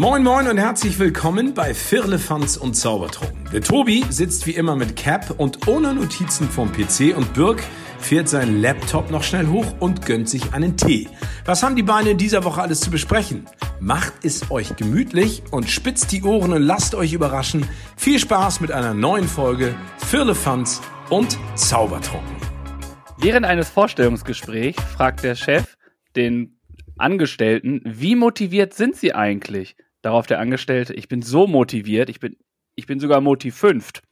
Moin Moin und herzlich willkommen bei Firlefanz und Zaubertrunken. Der Tobi sitzt wie immer mit Cap und ohne Notizen vom PC und Birk fährt seinen Laptop noch schnell hoch und gönnt sich einen Tee. Was haben die Beine in dieser Woche alles zu besprechen? Macht es euch gemütlich und spitzt die Ohren und lasst euch überraschen. Viel Spaß mit einer neuen Folge Firlefanz und Zaubertrunken. Während eines Vorstellungsgesprächs fragt der Chef den Angestellten, wie motiviert sind sie eigentlich? Darauf der Angestellte, ich bin so motiviert, ich bin, ich bin sogar Moti fünft.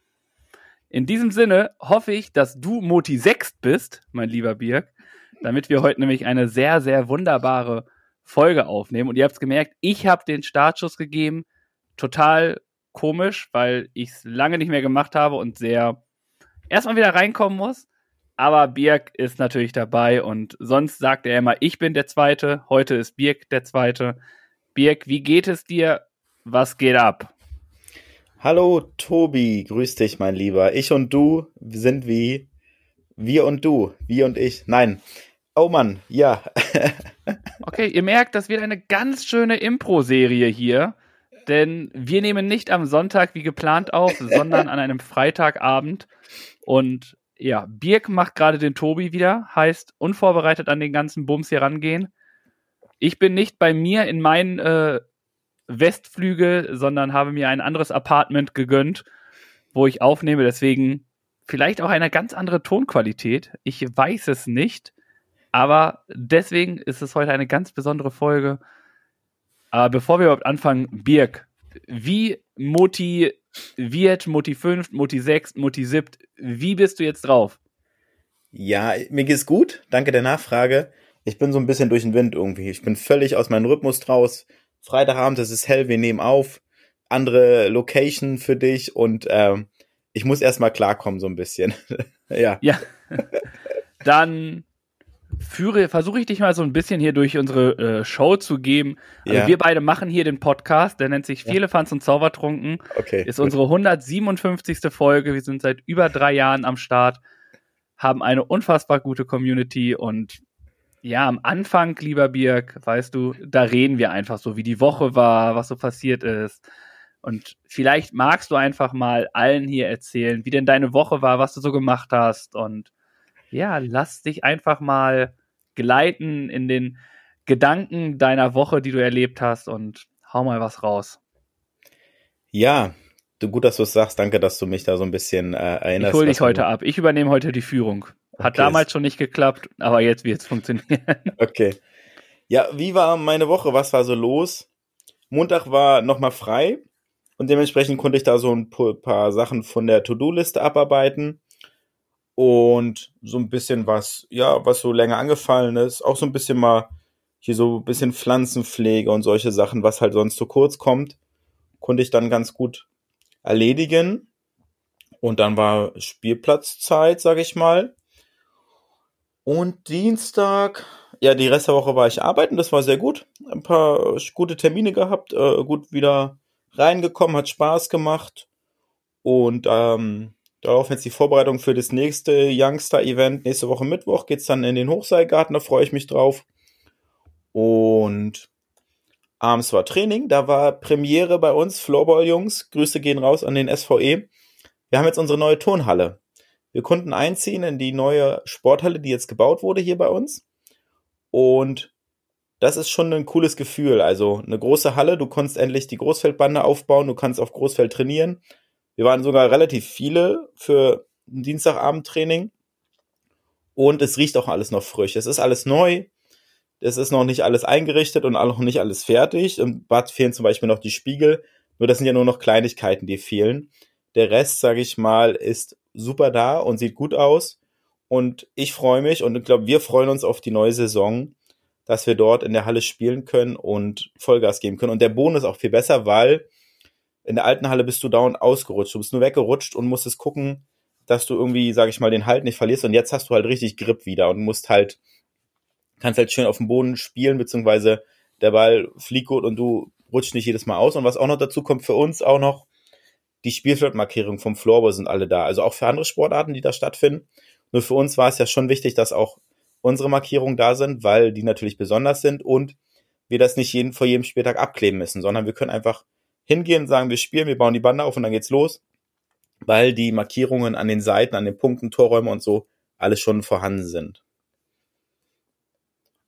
In diesem Sinne hoffe ich, dass du Moti sechst bist, mein lieber Birk, damit wir heute nämlich eine sehr, sehr wunderbare Folge aufnehmen. Und ihr habt es gemerkt, ich habe den Startschuss gegeben. Total komisch, weil ich es lange nicht mehr gemacht habe und sehr erstmal wieder reinkommen muss. Aber Birk ist natürlich dabei und sonst sagt er immer, ich bin der Zweite. Heute ist Birk der Zweite. Birk, wie geht es dir? Was geht ab? Hallo Tobi, grüß dich, mein Lieber. Ich und du sind wie wir und du, wir und ich. Nein. Oh Mann, ja. okay, ihr merkt, das wird eine ganz schöne Impro-Serie hier. Denn wir nehmen nicht am Sonntag wie geplant auf, sondern an einem Freitagabend. Und ja, Birk macht gerade den Tobi wieder, heißt unvorbereitet an den ganzen Bums hier rangehen. Ich bin nicht bei mir in meinen äh, Westflügel, sondern habe mir ein anderes Apartment gegönnt, wo ich aufnehme. Deswegen vielleicht auch eine ganz andere Tonqualität. Ich weiß es nicht. Aber deswegen ist es heute eine ganz besondere Folge. Aber bevor wir überhaupt anfangen, Birk, wie motiviert, Moti 5, Moti 6, Moti 7, wie bist du jetzt drauf? Ja, mir geht's gut. Danke der Nachfrage. Ich bin so ein bisschen durch den Wind irgendwie. Ich bin völlig aus meinem Rhythmus draus. Freitagabend, es ist hell, wir nehmen auf. Andere Location für dich und ähm, ich muss erstmal klarkommen, so ein bisschen. ja. Ja. Dann führe, versuche ich dich mal so ein bisschen hier durch unsere äh, Show zu geben. Also ja. wir beide machen hier den Podcast, der nennt sich Viele ja. Fans und Zaubertrunken. Okay. Ist unsere 157. Folge. Wir sind seit über drei Jahren am Start, haben eine unfassbar gute Community und ja, am Anfang, lieber Birk, weißt du, da reden wir einfach so, wie die Woche war, was so passiert ist. Und vielleicht magst du einfach mal allen hier erzählen, wie denn deine Woche war, was du so gemacht hast. Und ja, lass dich einfach mal gleiten in den Gedanken deiner Woche, die du erlebt hast und hau mal was raus. Ja, du gut, dass du es sagst. Danke, dass du mich da so ein bisschen äh, erinnerst. Ich hole dich heute ab. Ich übernehme heute die Führung. Hat okay. damals schon nicht geklappt, aber jetzt wird es funktionieren. Okay. Ja, wie war meine Woche? Was war so los? Montag war nochmal frei und dementsprechend konnte ich da so ein paar Sachen von der To-Do-Liste abarbeiten und so ein bisschen was, ja, was so länger angefallen ist. Auch so ein bisschen mal hier so ein bisschen Pflanzenpflege und solche Sachen, was halt sonst zu kurz kommt, konnte ich dann ganz gut erledigen. Und dann war Spielplatzzeit, sag ich mal. Und Dienstag, ja, die Rest der Woche war ich arbeiten, das war sehr gut. Ein paar gute Termine gehabt, äh, gut wieder reingekommen, hat Spaß gemacht. Und ähm, darauf jetzt die Vorbereitung für das nächste Youngster-Event. Nächste Woche Mittwoch geht's dann in den Hochseilgarten, da freue ich mich drauf. Und abends war Training, da war Premiere bei uns, Floorball-Jungs. Grüße gehen raus an den SVE. Wir haben jetzt unsere neue Turnhalle. Wir konnten einziehen in die neue Sporthalle, die jetzt gebaut wurde hier bei uns. Und das ist schon ein cooles Gefühl. Also eine große Halle, du konntest endlich die Großfeldbande aufbauen, du kannst auf Großfeld trainieren. Wir waren sogar relativ viele für ein Dienstagabendtraining. Und es riecht auch alles noch frisch. Es ist alles neu. Es ist noch nicht alles eingerichtet und auch noch nicht alles fertig. Im Bad fehlen zum Beispiel noch die Spiegel. Nur das sind ja nur noch Kleinigkeiten, die fehlen. Der Rest, sage ich mal, ist super da und sieht gut aus. Und ich freue mich und ich glaube, wir freuen uns auf die neue Saison, dass wir dort in der Halle spielen können und Vollgas geben können. Und der Boden ist auch viel besser, weil in der alten Halle bist du dauernd ausgerutscht. Du bist nur weggerutscht und musstest gucken, dass du irgendwie, sage ich mal, den Halt nicht verlierst. Und jetzt hast du halt richtig Grip wieder und musst halt, kannst halt schön auf dem Boden spielen, beziehungsweise der Ball fliegt gut und du rutscht nicht jedes Mal aus. Und was auch noch dazu kommt für uns auch noch, die Spielfeldmarkierungen vom Floorball sind alle da. Also auch für andere Sportarten, die da stattfinden. Nur für uns war es ja schon wichtig, dass auch unsere Markierungen da sind, weil die natürlich besonders sind und wir das nicht jeden, vor jedem Spieltag abkleben müssen, sondern wir können einfach hingehen, sagen, wir spielen, wir bauen die Bande auf und dann geht's los, weil die Markierungen an den Seiten, an den Punkten, Torräume und so alles schon vorhanden sind.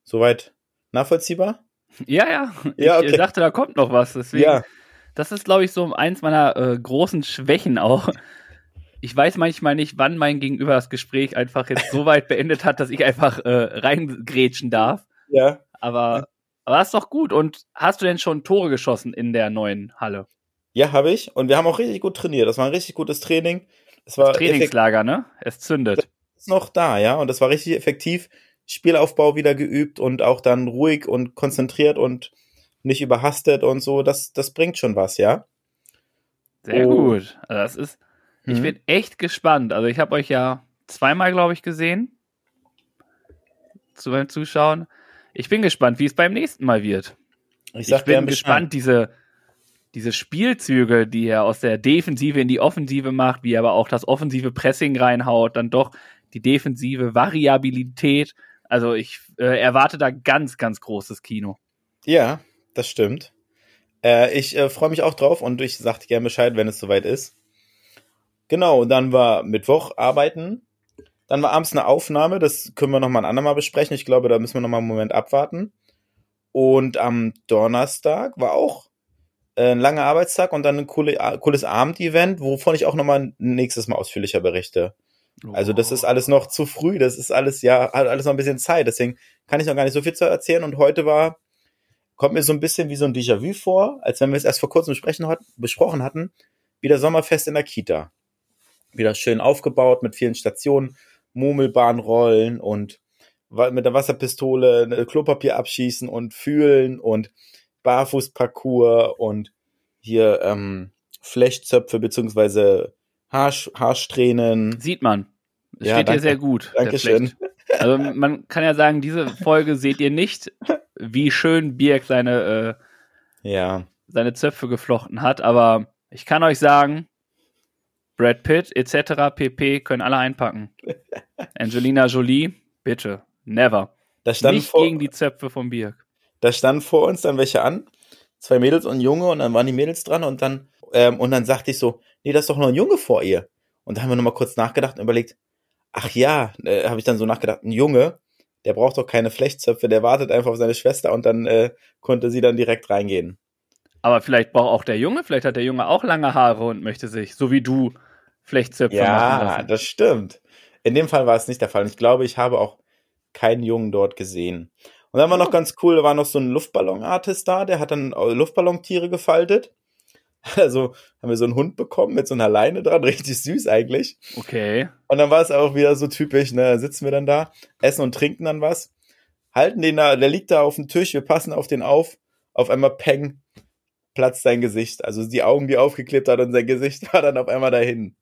Soweit nachvollziehbar? Ja, ja. ja okay. Ich dachte, da kommt noch was. Deswegen, ja. Das ist, glaube ich, so eins meiner äh, großen Schwächen auch. Ich weiß manchmal nicht, wann mein Gegenüber das Gespräch einfach jetzt so weit beendet hat, dass ich einfach äh, reingrätschen darf. Ja. Aber aber das ist doch gut. Und hast du denn schon Tore geschossen in der neuen Halle? Ja, habe ich. Und wir haben auch richtig gut trainiert. Das war ein richtig gutes Training. Das war das Trainingslager, ne? Es zündet. Das ist noch da, ja. Und das war richtig effektiv. Spielaufbau wieder geübt und auch dann ruhig und konzentriert und nicht überhastet und so. Das, das bringt schon was, ja. Sehr oh. gut. Also das ist, mhm. ich bin echt gespannt. Also ich habe euch ja zweimal, glaube ich, gesehen. Zu beim Zuschauen. Ich bin gespannt, wie es beim nächsten Mal wird. Ich, ich bin gespannt, diese, diese Spielzüge, die er aus der Defensive in die Offensive macht, wie er aber auch das offensive Pressing reinhaut, dann doch die defensive Variabilität. Also ich äh, erwarte da ganz, ganz großes Kino. Ja, das stimmt. Äh, ich äh, freue mich auch drauf und ich sage dir gerne Bescheid, wenn es soweit ist. Genau, dann war Mittwoch arbeiten. Dann war abends eine Aufnahme, das können wir nochmal ein andermal besprechen. Ich glaube, da müssen wir nochmal einen Moment abwarten. Und am Donnerstag war auch äh, ein langer Arbeitstag und dann ein coole, cooles Abendevent, wovon ich auch nochmal nächstes Mal ausführlicher berichte. Also das ist alles noch zu früh, das ist alles, ja, hat alles noch ein bisschen Zeit, deswegen kann ich noch gar nicht so viel zu erzählen. Und heute war, kommt mir so ein bisschen wie so ein Déjà-vu vor, als wenn wir es erst vor kurzem besprochen hatten, wieder Sommerfest in der Kita. Wieder schön aufgebaut mit vielen Stationen, Murmelbahnrollen und mit der Wasserpistole Klopapier abschießen und fühlen und Barfußparcours und hier ähm, Flechtzöpfe beziehungsweise Haarsch Haarsträhnen. Sieht man. Ja, steht danke. hier sehr gut. Dankeschön. Also man kann ja sagen, diese Folge seht ihr nicht, wie schön Birk seine, äh, ja. seine Zöpfe geflochten hat, aber ich kann euch sagen, Brad Pitt etc. pp. können alle einpacken. Angelina Jolie, bitte, never. Da stand Nicht vor, gegen die Zöpfe von Birk. Da standen vor uns dann welche an, zwei Mädels und ein Junge und dann waren die Mädels dran und dann ähm, und dann sagte ich so, nee, das ist doch noch ein Junge vor ihr. Und da haben wir nochmal kurz nachgedacht und überlegt, ach ja, äh, habe ich dann so nachgedacht, ein Junge, der braucht doch keine Flechtzöpfe, der wartet einfach auf seine Schwester und dann äh, konnte sie dann direkt reingehen. Aber vielleicht braucht auch der Junge, vielleicht hat der Junge auch lange Haare und möchte sich, so wie du, Flechtzöpfe ja, machen lassen. Ja, das stimmt. In dem Fall war es nicht der Fall. Und ich glaube, ich habe auch keinen Jungen dort gesehen. Und dann war noch ganz cool, da war noch so ein Luftballon-Artist da, der hat dann Luftballontiere gefaltet. Also haben wir so einen Hund bekommen mit so einer Leine dran, richtig süß eigentlich. Okay. Und dann war es auch wieder so typisch, ne, sitzen wir dann da, essen und trinken dann was, halten den da, der liegt da auf dem Tisch, wir passen auf den auf, auf einmal peng, platzt sein Gesicht. Also die Augen, die aufgeklebt hat und sein Gesicht war dann auf einmal dahin.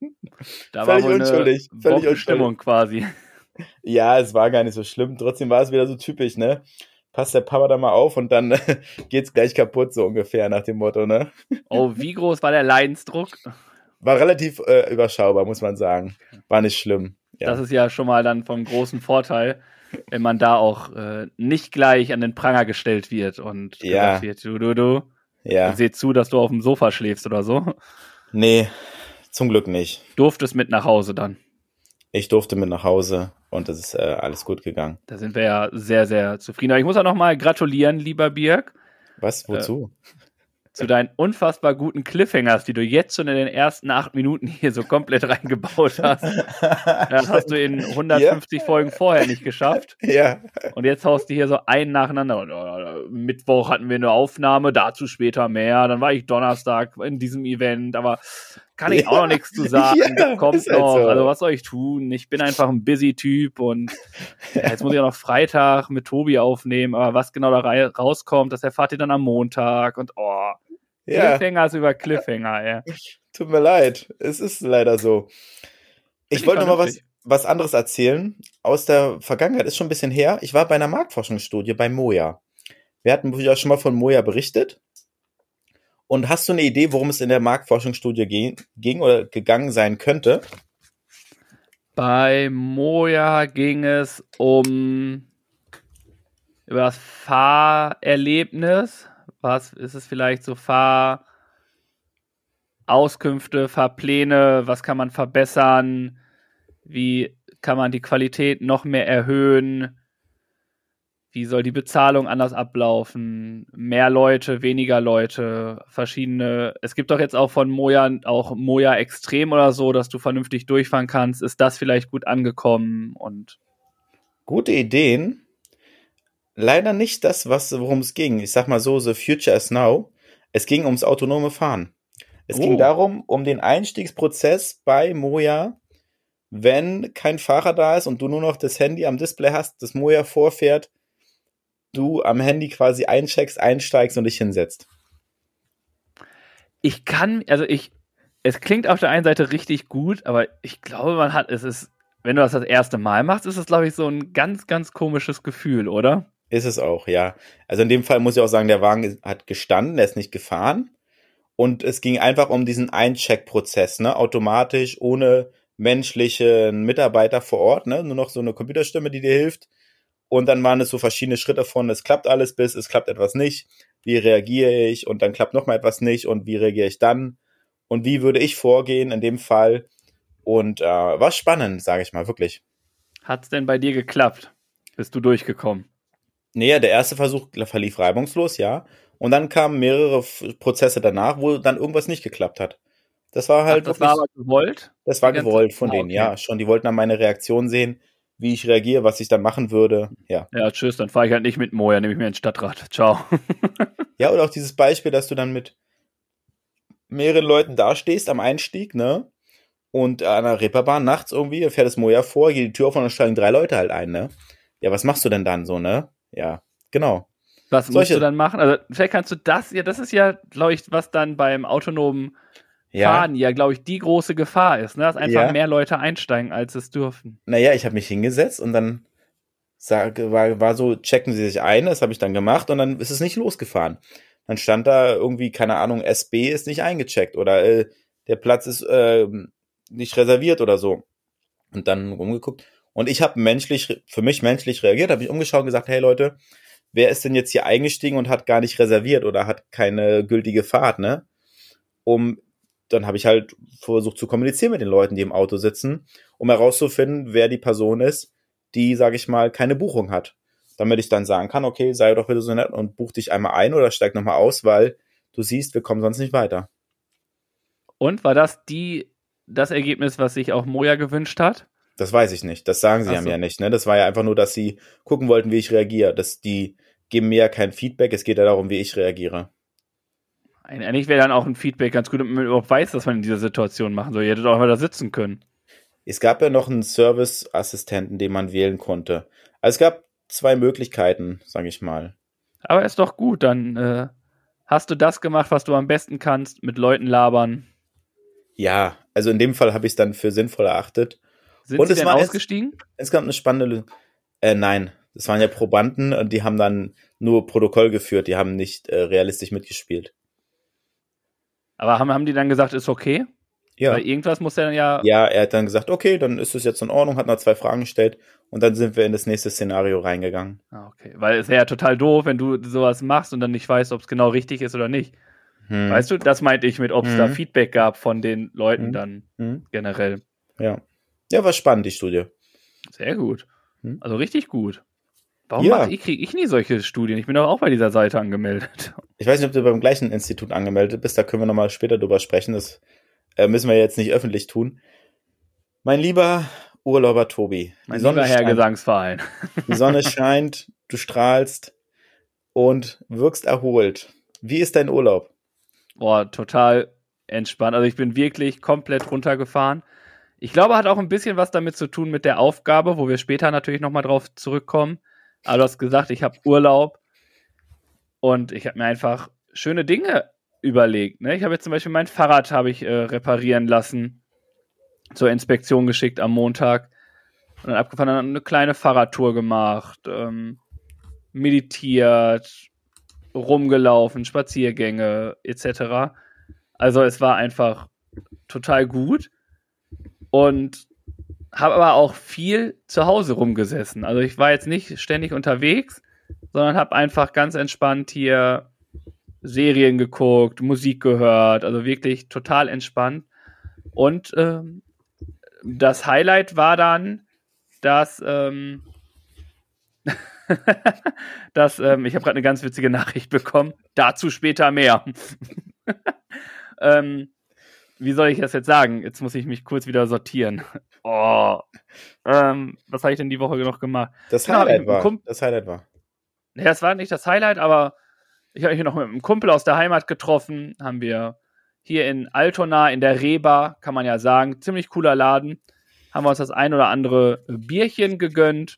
Da völlig war wohl unschuldig. Eine völlig unschuldig. Stimmung quasi. Ja, es war gar nicht so schlimm. Trotzdem war es wieder so typisch, ne? Passt der Papa da mal auf und dann geht's gleich kaputt, so ungefähr nach dem Motto, ne? Oh, wie groß war der Leidensdruck? War relativ äh, überschaubar, muss man sagen. War nicht schlimm. Ja. Das ist ja schon mal dann vom großen Vorteil, wenn man da auch äh, nicht gleich an den Pranger gestellt wird und ja. gesagt wird, du, du, du, ja. Seht zu, dass du auf dem Sofa schläfst oder so. Nee, zum Glück nicht. Durftest mit nach Hause dann. Ich durfte mit nach Hause und es ist äh, alles gut gegangen. Da sind wir ja sehr, sehr zufrieden. Aber ich muss auch noch mal gratulieren, lieber Birg. Was? Wozu? Äh, zu deinen unfassbar guten Cliffhangers, die du jetzt schon in den ersten acht Minuten hier so komplett reingebaut hast. Das hast du in 150 ja. Folgen vorher nicht geschafft. Ja. Und jetzt haust du hier so einen nacheinander. Mittwoch hatten wir eine Aufnahme, dazu später mehr. Dann war ich Donnerstag in diesem Event, aber kann ich ja. auch noch nichts zu sagen. Ja, Kommt halt noch. Halt so. Also was soll ich tun? Ich bin einfach ein busy Typ und ja, jetzt muss ich auch noch Freitag mit Tobi aufnehmen. Aber was genau da rauskommt, das erfahrt ihr dann am Montag. Und oh, ja. Cliffhangers über Cliffhanger, ja. Tut mir leid. Es ist leider so. Ich wollte noch mal was, was anderes erzählen. Aus der Vergangenheit ist schon ein bisschen her. Ich war bei einer Marktforschungsstudie bei Moja. Wir hatten ja schon mal von Moja berichtet. Und hast du eine Idee, worum es in der Marktforschungsstudie ging oder gegangen sein könnte? Bei Moja ging es um über das Fahrerlebnis. Was ist es vielleicht so Fahrauskünfte, Fahrpläne? Was kann man verbessern? Wie kann man die Qualität noch mehr erhöhen? Wie soll die Bezahlung anders ablaufen? Mehr Leute, weniger Leute, verschiedene. Es gibt doch jetzt auch von Moja auch Moja Extrem oder so, dass du vernünftig durchfahren kannst. Ist das vielleicht gut angekommen? Und Gute Ideen. Leider nicht das, was worum es ging. Ich sag mal so, the future is now. Es ging ums autonome Fahren. Es Oh. ging darum, um den Einstiegsprozess bei Moja, wenn kein Fahrer da ist und du nur noch das Handy am Display hast, das Moja vorfährt, du am Handy quasi eincheckst, einsteigst und dich hinsetzt. ich kann, also ich, es klingt auf der einen Seite richtig gut, aber ich glaube, man hat, es ist, wenn du das das erste Mal machst, ist es, glaube ich, so ein ganz, ganz komisches Gefühl, oder? Ist es auch, ja. Also in dem Fall muss ich auch sagen, der Wagen hat gestanden, er ist nicht gefahren. Und es ging einfach um diesen Eincheck-Prozess, ne? Automatisch, ohne menschlichen Mitarbeiter vor Ort, ne? Nur noch so eine Computerstimme, die dir hilft. Und dann waren es so verschiedene Schritte von, es klappt alles bis, es klappt etwas nicht. Wie reagiere ich? Und dann klappt noch mal etwas nicht. Und wie reagiere ich dann? Und wie würde ich vorgehen in dem Fall? Und äh, war spannend, sage ich mal, wirklich. Hat's denn bei dir geklappt? Bist du durchgekommen? Nee, der erste Versuch verlief reibungslos, ja. Und dann kamen mehrere Prozesse danach, wo dann irgendwas nicht geklappt hat. Das war halt Ach, das wirklich, war aber gewollt? das war gewollt von Ah, denen, okay. ja, schon. Die wollten dann meine Reaktion sehen, wie ich reagiere, was ich dann machen würde, ja. Ja, tschüss, dann fahre ich halt nicht mit Moja, nehme ich mir ein Stadtrad. Ciao. Ja, oder auch dieses Beispiel, dass du dann mit mehreren Leuten dastehst am Einstieg, ne? Und an der Reeperbahn nachts irgendwie fährt das Moja vor, geht die Tür auf und dann steigen drei Leute halt ein, ne? Ja, was machst du denn dann so, ne? Ja, genau. Was musst Solche- du dann machen? Also, vielleicht kannst du das, ja, das ist ja, glaube ich, was dann beim autonomen Ja. Fahren ja, glaube ich, die große Gefahr ist, ne? dass einfach Ja. mehr Leute einsteigen, als es dürfen. Naja, ich habe mich hingesetzt und dann sage, war, war so, checken Sie sich ein, das habe ich dann gemacht und dann ist es nicht losgefahren. Dann stand da irgendwie, keine Ahnung, SB ist nicht eingecheckt oder äh, der Platz ist äh, nicht reserviert oder so. Und dann rumgeguckt. Und ich habe menschlich, für mich menschlich reagiert, habe ich umgeschaut und gesagt, hey Leute, wer ist denn jetzt hier eingestiegen und hat gar nicht reserviert oder hat keine gültige Fahrt, ne? Um, dann habe ich halt versucht zu kommunizieren mit den Leuten, die im Auto sitzen um herauszufinden, wer die Person ist, die, sage ich mal, keine Buchung hat. Damit ich dann sagen kann, okay, sei doch bitte so nett und buch dich einmal ein oder steig nochmal aus, weil du siehst, wir kommen sonst nicht weiter. Und war das die, das Ergebnis, was sich auch Moja gewünscht hat? Das weiß ich nicht. Das sagen sie ja so. mir nicht. Ne? Das war ja einfach nur, dass sie gucken wollten, wie ich reagiere. Das, die geben mir ja kein Feedback. Es geht ja darum, wie ich reagiere. Eigentlich wäre dann auch ein Feedback ganz gut, damit man überhaupt weiß, dass man in dieser Situation machen soll. Ihr hättet auch mal da sitzen können. Es gab ja noch einen Service-Assistenten, den man wählen konnte. Also es gab zwei Möglichkeiten, sage ich mal. Aber ist doch gut, dann äh, hast du das gemacht, was du am besten kannst, mit Leuten labern. Ja, also in dem Fall habe ich es dann für sinnvoll erachtet. Sind Und sie es denn war ausgestiegen? Es gab eine spannende Lösung. Äh, nein, das waren ja Probanden und die haben dann nur Protokoll geführt, die haben nicht äh, realistisch mitgespielt. Aber haben, haben die dann gesagt, ist okay? Ja. Weil irgendwas muss ja dann ja. Ja, er hat dann gesagt, okay, dann ist es jetzt in Ordnung, hat noch zwei Fragen gestellt und dann sind wir in das nächste Szenario reingegangen. Ah, okay. Weil es wäre ja total doof, wenn du sowas machst und dann nicht weißt, ob es genau richtig ist oder nicht. Hm. Weißt du, das meinte ich mit, ob es Mhm. da Feedback gab von den Leuten Mhm. dann Hm? generell. Ja. Ja, war spannend, die Studie. Sehr gut. Hm. Also richtig gut. Warum Ja. ich, kriege ich nie solche Studien? Ich bin doch auch bei dieser Seite angemeldet. Ich weiß nicht, ob du beim gleichen Institut angemeldet bist, da können wir nochmal später drüber sprechen. Das äh, müssen wir jetzt nicht öffentlich tun. Mein lieber Urlauber Tobi, Mein lieber Herr scheint. Gesangsverein. Die Sonne scheint, du strahlst und wirkst erholt. Wie ist dein Urlaub? Boah, total entspannt. Also ich bin wirklich komplett runtergefahren. Ich glaube, hat auch ein bisschen was damit zu tun mit der Aufgabe, wo wir später natürlich nochmal drauf zurückkommen. Aber du hast gesagt, ich habe Urlaub und ich habe mir einfach schöne Dinge überlegt. Ne? Ich habe jetzt zum Beispiel mein Fahrrad habe ich äh, reparieren lassen, zur Inspektion geschickt am Montag und dann abgefahren, dann eine kleine Fahrradtour gemacht, ähm, meditiert, rumgelaufen, Spaziergänge etc. Also es war einfach total gut und habe aber auch viel zu Hause rumgesessen. Also ich war jetzt nicht ständig unterwegs, sondern habe einfach ganz entspannt hier Serien geguckt, Musik gehört, also wirklich total entspannt. Und ähm, das Highlight war dann, dass, ähm, dass ähm, ich habe gerade eine ganz witzige Nachricht bekommen. Dazu später mehr. ähm, wie soll ich das jetzt sagen? Jetzt muss ich mich kurz wieder sortieren. Oh. Ähm, was habe ich denn die Woche noch gemacht? Das genau, Highlight war. Kump das Highlight war. Ja, das war nicht das Highlight, aber ich habe mich noch mit einem Kumpel aus der Heimat getroffen. Haben wir hier in Altona in der Reba, kann man ja sagen, ziemlich cooler Laden. Haben wir uns das ein oder andere Bierchen gegönnt,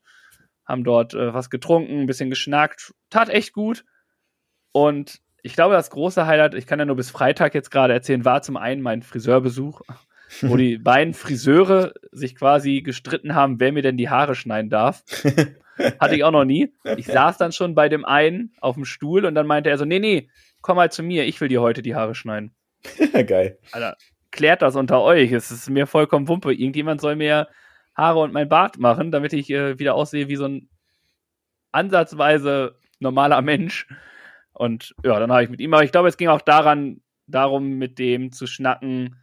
haben dort äh, was getrunken, ein bisschen geschnackt. Tat echt gut. Und ich glaube, das große Highlight, ich kann ja nur bis Freitag jetzt gerade erzählen, war zum einen mein Friseurbesuch, wo die beiden Friseure sich quasi gestritten haben, wer mir denn die Haare schneiden darf. Hatte ich auch noch nie. Ich saß dann schon bei dem einen auf dem Stuhl und dann meinte er so, nee, nee, komm mal zu mir, ich will dir heute die Haare schneiden. Geil. Alter, klärt das unter euch. Es ist mir vollkommen Wumpe. Irgendjemand soll mir Haare und mein Bart machen, damit ich äh, wieder aussehe wie so ein ansatzweise normaler Mensch. Und ja, dann habe ich mit ihm, aber ich glaube, es ging auch daran, darum, mit dem zu schnacken,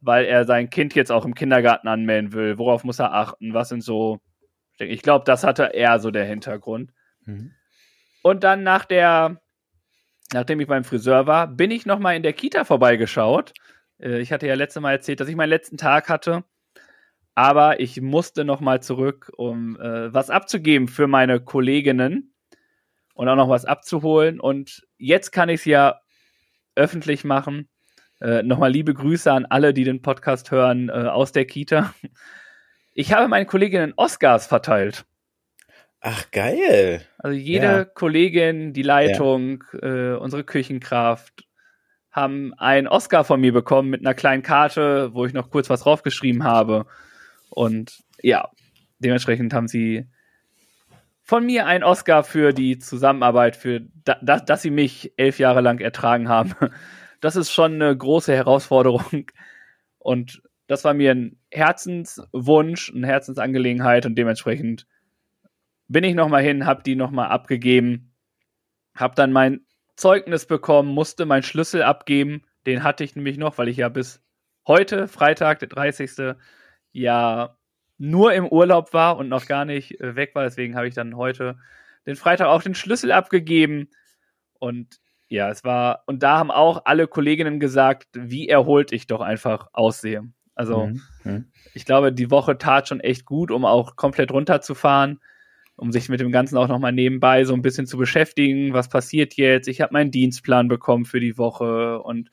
weil er sein Kind jetzt auch im Kindergarten anmelden will. Worauf muss er achten? Was sind so. Ich glaube, das hatte er so der Hintergrund. Mhm. Und dann nach der, nachdem ich beim Friseur war, bin ich nochmal in der Kita vorbeigeschaut. Äh, ich hatte ja letztes Mal erzählt, dass ich meinen letzten Tag hatte. Aber ich musste nochmal zurück, um äh, was abzugeben für meine Kolleginnen und auch noch was abzuholen. Und jetzt kann ich es ja öffentlich machen. Äh, Nochmal liebe Grüße an alle, die den Podcast hören äh, aus der Kita. Ich habe meinen Kolleginnen Oscars verteilt. Ach, geil. Also jede ja. Kollegin, die Leitung, ja. äh, unsere Küchenkraft haben einen Oscar von mir bekommen mit einer kleinen Karte, wo ich noch kurz was draufgeschrieben habe. Und ja, dementsprechend haben sie von mir ein Oscar für die Zusammenarbeit, für da, da, dass sie mich elf Jahre lang ertragen haben. Das ist schon eine große Herausforderung. Und das war mir ein Herzenswunsch, eine Herzensangelegenheit und dementsprechend bin ich nochmal hin, habe die nochmal abgegeben, habe dann mein Zeugnis bekommen, musste meinen Schlüssel abgeben. Den hatte ich nämlich noch, weil ich ja bis heute, Freitag, der 30. ja nur im Urlaub war und noch gar nicht äh, weg war. Deswegen habe ich dann heute den Freitag auch den Schlüssel abgegeben. Und ja, es war, und da haben auch alle Kolleginnen gesagt, wie erholt ich doch einfach aussehe. Also, mhm. mhm. ich glaube, die Woche tat schon echt gut, um auch komplett runterzufahren, um sich mit dem Ganzen auch nochmal nebenbei so ein bisschen zu beschäftigen. Was passiert jetzt? Ich habe meinen Dienstplan bekommen für die Woche und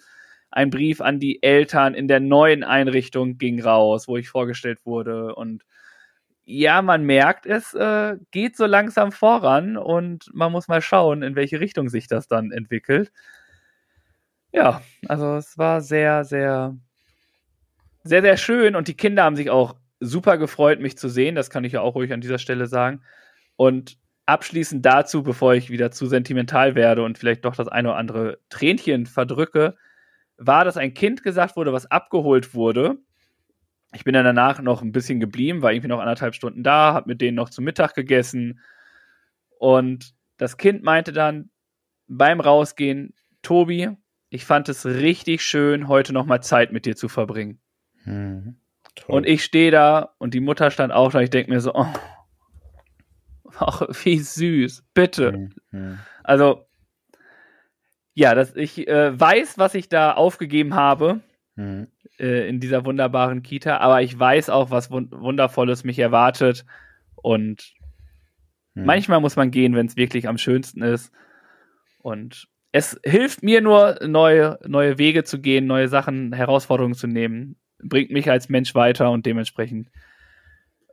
ein Brief an die Eltern in der neuen Einrichtung ging raus, wo ich vorgestellt wurde. Und ja, man merkt, es äh, geht so langsam voran und man muss mal schauen, in welche Richtung sich das dann entwickelt. Ja, also es war sehr, sehr, sehr, sehr schön und die Kinder haben sich auch super gefreut, mich zu sehen. Das kann ich ja auch ruhig an dieser Stelle sagen. Und abschließend dazu, bevor ich wieder zu sentimental werde und vielleicht doch das eine oder andere Tränchen verdrücke, war, dass ein Kind gesagt wurde, was abgeholt wurde. Ich bin dann danach noch ein bisschen geblieben, war irgendwie noch anderthalb Stunden da, habe mit denen noch zu Mittag gegessen. Und das Kind meinte dann beim Rausgehen, Tobi, ich fand es richtig schön, heute noch mal Zeit mit dir zu verbringen. Mhm, und ich stehe da und die Mutter stand auch da. Ich denke mir so, oh, ach, wie süß, bitte. Mhm. mhm. Also ja, dass ich äh, weiß, was ich da aufgegeben habe mhm. äh, in dieser wunderbaren Kita, aber ich weiß auch, was wund Wundervolles mich erwartet. Und mhm. manchmal muss man gehen, wenn es wirklich am schönsten ist. Und es hilft mir nur, neue, neue Wege zu gehen, neue Sachen, Herausforderungen zu nehmen, bringt mich als Mensch weiter und dementsprechend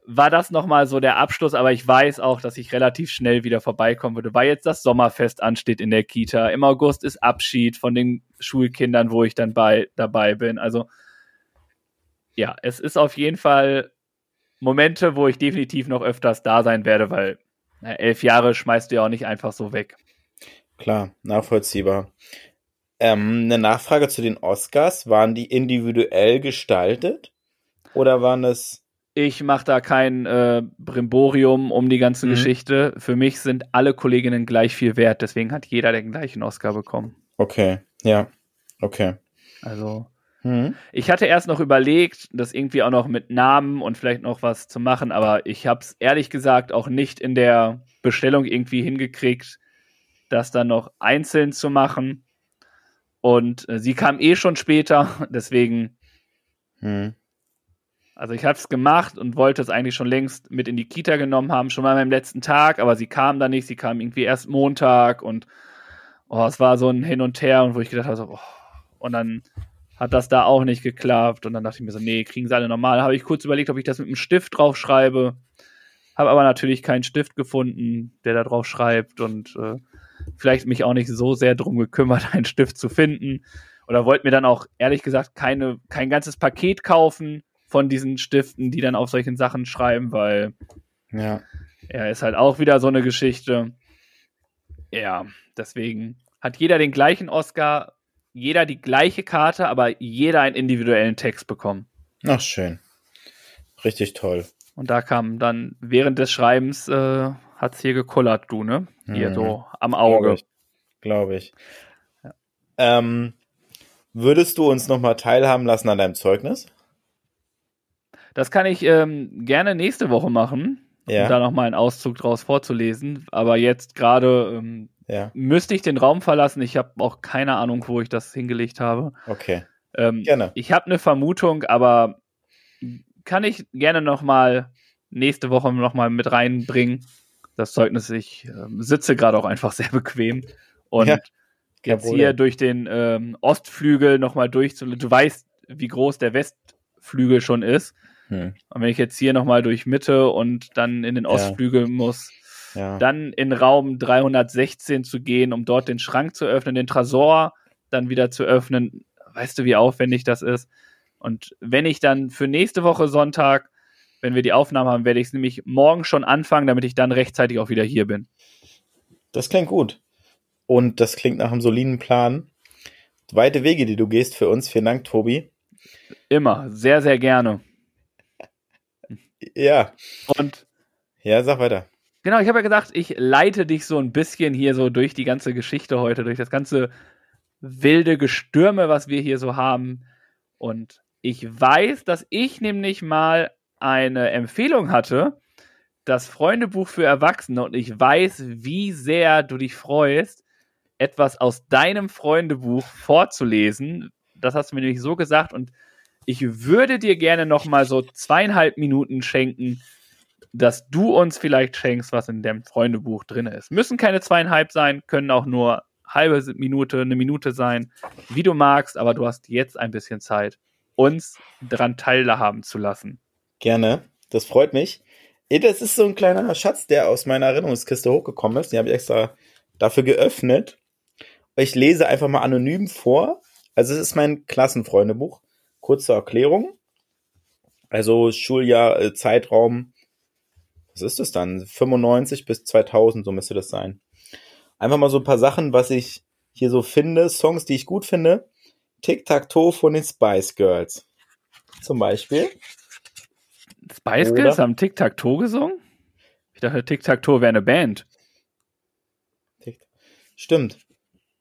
war das nochmal so der Abschluss, aber ich weiß auch, dass ich relativ schnell wieder vorbeikommen würde, weil jetzt das Sommerfest ansteht in der Kita. Im August ist Abschied von den Schulkindern, wo ich dann bei, dabei bin. Also ja, es ist auf jeden Fall Momente, wo ich definitiv noch öfters da sein werde, weil na, elf Jahre schmeißt du ja auch nicht einfach so weg. Klar, nachvollziehbar. Ähm, eine Nachfrage zu den Oscars. Waren die individuell gestaltet? Oder waren es Ich mache da kein äh, Brimborium um die ganze Mhm. Geschichte. Für mich sind alle Kolleginnen gleich viel wert, deswegen hat jeder den gleichen Oscar bekommen. Okay, ja. Okay. Also Mhm. Ich hatte erst noch überlegt, das irgendwie auch noch mit Namen und vielleicht noch was zu machen, aber ich habe es ehrlich gesagt auch nicht in der Bestellung irgendwie hingekriegt, das dann noch einzeln zu machen. Und äh, sie kam eh schon später, deswegen, Mhm. Also ich habe es gemacht und wollte es eigentlich schon längst mit in die Kita genommen haben, schon mal am letzten Tag, aber sie kam dann nicht, sie kam irgendwie erst Montag und oh, es war so ein Hin und Her und wo ich gedacht habe, so, oh, und dann hat das da auch nicht geklappt. Und dann dachte ich mir so, nee, kriegen sie alle normal. Habe ich kurz überlegt, ob ich das mit einem Stift drauf schreibe. Habe aber natürlich keinen Stift gefunden, der da drauf schreibt und äh, vielleicht mich auch nicht so sehr drum gekümmert, einen Stift zu finden. Oder wollte mir dann auch ehrlich gesagt keine, kein ganzes Paket kaufen von diesen Stiften, die dann auf solchen Sachen schreiben, weil Ja. er ist halt auch wieder so eine Geschichte. Ja, deswegen hat jeder den gleichen Oscar, jeder die gleiche Karte, aber jeder einen individuellen Text bekommen. Ach, schön. Richtig toll. Und da kam dann während des Schreibens, äh, hat's hier gekullert, du, ne? Hier Mhm. so am Glaube Auge. ich. Glaube ich. Ähm, würdest du uns nochmal teilhaben lassen an deinem Zeugnis? Das kann ich ähm, gerne nächste Woche machen, Ja. um da nochmal einen Auszug draus vorzulesen. Aber jetzt gerade ähm, Ja. müsste ich den Raum verlassen. Ich habe auch keine Ahnung, wo ich das hingelegt habe. Okay. Ähm, Gerne. Ich habe eine Vermutung, aber kann ich gerne noch mal nächste Woche noch mal mit reinbringen. Das Zeugnis, ich ähm, sitze gerade auch einfach sehr bequem und Ja, jetzt Problem. hier durch den ähm, Ostflügel noch mal durch. Du weißt, wie groß der Westflügel schon ist. Hm. Und wenn ich jetzt hier noch mal durch Mitte und dann in den Ja. Ostflügel muss, Ja. dann in Raum 316 zu gehen, um dort den Schrank zu öffnen, den Tresor dann wieder zu öffnen. Weißt du, wie aufwendig das ist? Und wenn ich dann für nächste Woche Sonntag, wenn wir die Aufnahme haben, werde ich es nämlich morgen schon anfangen, damit ich dann rechtzeitig auch wieder hier bin. Das klingt gut. Und das klingt nach einem soliden Plan. Weite Wege, die du gehst für uns. Vielen Dank, Tobi. Immer, sehr, sehr gerne. Ja. Und Ja, sag weiter. Genau, ich habe ja gesagt, ich leite dich so ein bisschen hier so durch die ganze Geschichte heute, durch das ganze wilde Gestürme, was wir hier so haben. Und ich weiß, dass ich nämlich mal eine Empfehlung hatte, das Freundebuch für Erwachsene. Und ich weiß, wie sehr du dich freust, etwas aus deinem Freundebuch vorzulesen. Das hast du mir nämlich so gesagt. Und ich würde dir gerne noch mal so zweieinhalb Minuten schenken, dass du uns vielleicht schenkst, was in dem Freundebuch drin ist. Müssen keine zweieinhalb sein, können auch nur halbe Minute, eine Minute sein, wie du magst, aber du hast jetzt ein bisschen Zeit, uns dran teilhaben zu lassen. Gerne. Das freut mich. Das ist so ein kleiner Schatz, der aus meiner Erinnerungskiste hochgekommen ist. Den habe ich extra dafür geöffnet. Ich lese einfach mal anonym vor. Also es ist mein Klassenfreundebuch. Kurze Erklärung. Also Schuljahr, äh, Zeitraum, was ist das dann? 95 bis 2000, so müsste das sein. Einfach mal so ein paar Sachen, was ich hier so finde, Songs, die ich gut finde. Tic-Tac-Toe von den Spice Girls. Zum Beispiel. Spice Oder? Girls haben Tic-Tac-Toe gesungen? Ich dachte, Tic-Tac-Toe wäre eine Band. Stimmt.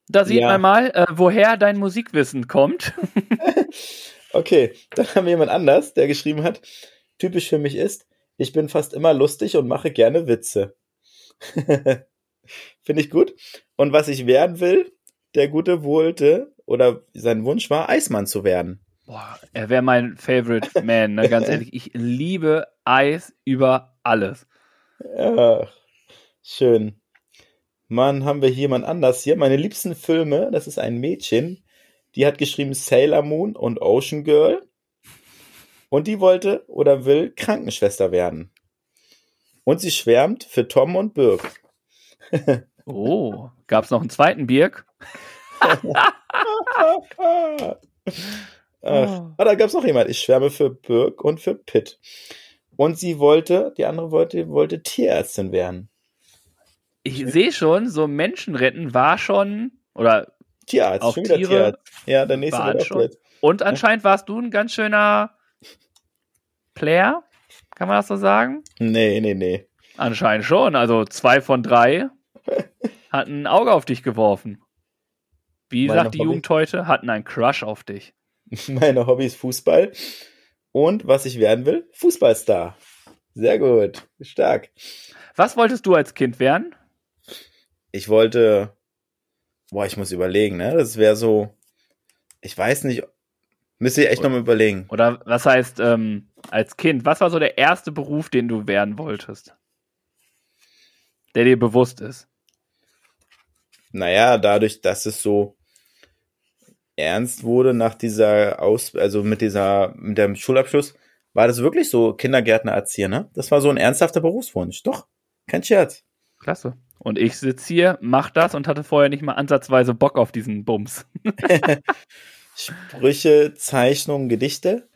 Da sieht Ja. man mal, äh, woher dein Musikwissen kommt. Okay, dann haben wir jemand anders, der geschrieben hat, typisch für mich ist, ich bin fast immer lustig und mache gerne Witze. Finde ich gut. Und was ich werden will, der Gute wollte, oder sein Wunsch war, Eismann zu werden. Boah, er wäre mein Favorite Man, ne? ganz ehrlich. Ich liebe Eis über alles. Ja, schön. Mann, haben wir hier jemand anders hier. Meine liebsten Filme, das ist ein Mädchen, die hat geschrieben Sailor Moon und Ocean Girl. Und die wollte oder will Krankenschwester werden. Und sie schwärmt für Tom und Birk. Oh, gab's noch einen zweiten Birk? Ach, Oh. ah, da gab's noch jemand. Ich schwärme für Birk und für Pitt. Und sie wollte, die andere wollte, wollte Tierärztin werden. Ich sehe schon, so Menschen retten war schon, oder, Tierarzt, Auch schon wieder Tiere Tierarzt. Ja, der nächste wird auch schon. Und anscheinend warst du ein ganz schöner Player. Kann man das so sagen? Nee, nee, nee. Anscheinend schon. Also zwei von drei hatten ein Auge auf dich geworfen. Wie Meine sagt die Hobby- Jugend heute? Hatten einen Crush auf dich. Meine Hobby ist Fußball. Und was ich werden will? Fußballstar. Sehr gut. Stark. Was wolltest du als Kind werden? Ich wollte. Boah, ich muss überlegen, ne? Das wäre so. Ich weiß nicht. Müsste ich echt nochmal überlegen. Oder was heißt ähm, als Kind? Was war so der erste Beruf, den du werden wolltest? Der dir bewusst ist. Naja, dadurch, dass es so ernst wurde nach dieser Aus, also mit dieser, mit dem Schulabschluss, war das wirklich so Kindergärtner Erzieher, ne? Das war so ein ernsthafter Berufswunsch. Doch, kein Scherz. Klasse. Und ich sitze hier, mach das und hatte vorher nicht mal ansatzweise Bock auf diesen Bums. Sprüche, Zeichnungen, Gedichte.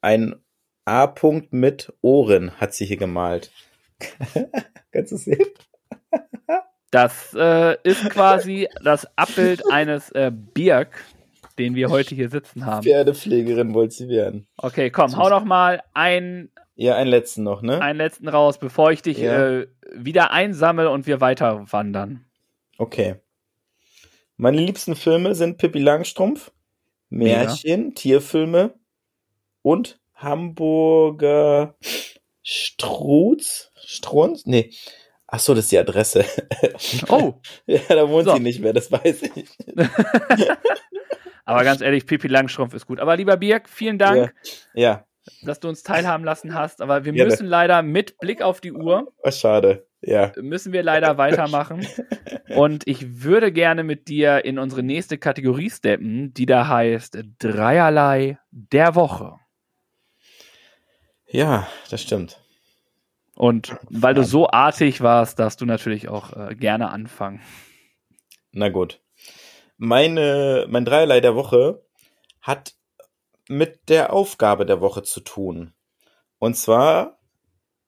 Ein A-Punkt mit Ohren hat sie hier gemalt. Kannst du sehen? Das äh, ist quasi das Abbild eines äh, Birk, den wir heute hier sitzen haben. Pferdepflegerin wollte sie werden. Okay, komm, hau noch mal einen, Ja, einen letzten noch, ne? einen letzten raus, bevor ich dich Ja. äh, wieder einsammle und wir weiter wandern. Okay. Meine liebsten Filme sind Pippi Langstrumpf, Märchen, Tierfilme und Hamburger Struz? Strunz? Nee. Ach so, das ist die Adresse. Oh, ja, da wohnt So. sie nicht mehr, das weiß ich. aber ganz ehrlich, Pipi Langstrumpf ist gut. Aber lieber Birk, vielen Dank, Ja, dass du uns teilhaben lassen hast. Aber wir Gerne. müssen leider mit Blick auf die Uhr schade. Ja. müssen wir leider weitermachen. Und ich würde gerne mit dir in unsere nächste Kategorie steppen, die da heißt Dreierlei der Woche. Ja, das stimmt. Und weil du so artig warst, darfst du natürlich auch äh, gerne anfangen. Na gut. Meine, mein Dreierlei der Woche hat mit der Aufgabe der Woche zu tun. Und zwar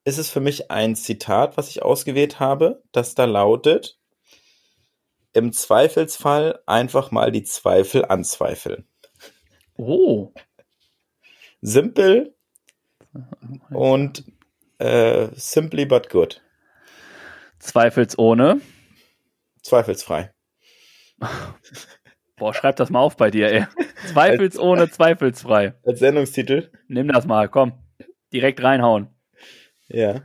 ist es für mich ein Zitat, was ich ausgewählt habe, das da lautet, im Zweifelsfall einfach mal die Zweifel anzweifeln. Oh, Simpel und äh, simply but good. zweifelsohne. Zweifelsfrei. Boah, schreib das mal auf bei dir, ey. Zweifelsohne, zweifelsfrei. Als Sendungstitel. Nimm das mal, komm. Direkt reinhauen. Ja.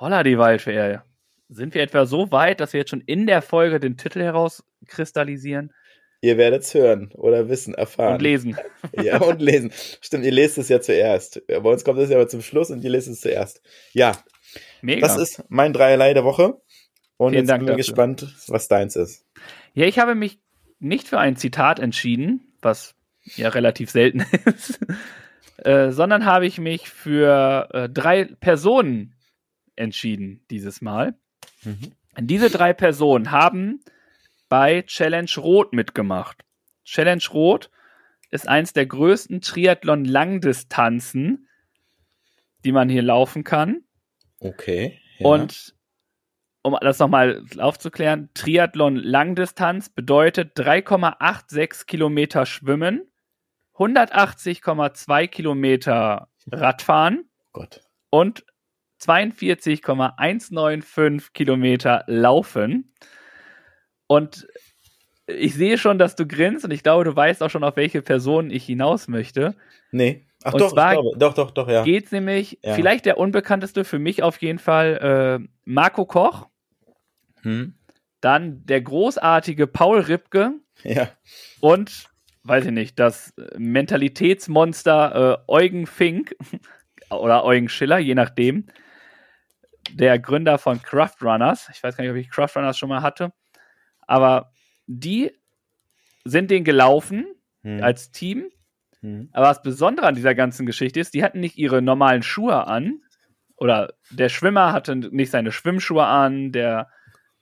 Holla die Waldfee, ey. Sind wir etwa so weit, dass wir jetzt schon in der Folge den Titel herauskristallisieren Ihr werdet's hören oder wissen, erfahren. und lesen? Ja, und lesen. Stimmt, ihr lest es ja zuerst. Bei uns kommt es ja aber zum Schluss und ihr lest es zuerst. Ja, Mega. das ist mein Dreierlei der Woche. Und Vielen jetzt Dank bin ich gespannt, was deins ist. Ja, ich habe mich nicht für ein Zitat entschieden, was ja relativ selten ist, äh, sondern habe ich mich für äh, drei Personen entschieden dieses Mal. Diese drei Personen haben bei Challenge Rot mitgemacht. Challenge Rot ist eins der größten Triathlon-Langdistanzen, die man hier laufen kann. Okay. Ja. Und um das nochmal aufzuklären, Triathlon Langdistanz bedeutet 3,86 Kilometer Schwimmen, 180,2 Kilometer Radfahren Gott. und 42,195 Kilometer Laufen. Und ich sehe schon, dass du grinst und ich glaube, du weißt auch schon, auf welche Person ich hinaus möchte. Nee. Ach Und doch, zwar glaube. Doch, doch, doch, ja. Geht's nämlich, Ja. vielleicht der unbekannteste für mich auf jeden Fall, äh, Marco Koch, Hm? dann der großartige Paul Ripke Ja. und, weiß ich nicht, das Mentalitätsmonster äh, Eugen Fink oder Eugen Schiller, je nachdem, der Gründer von Craft Runners. Ich weiß gar nicht, ob ich Craft Runners schon mal hatte, aber die sind den gelaufen Hm. als Team Hm. aber das Besondere an dieser ganzen Geschichte ist, die hatten nicht ihre normalen Schuhe an. Oder der Schwimmer hatte nicht seine Schwimmschuhe an. Der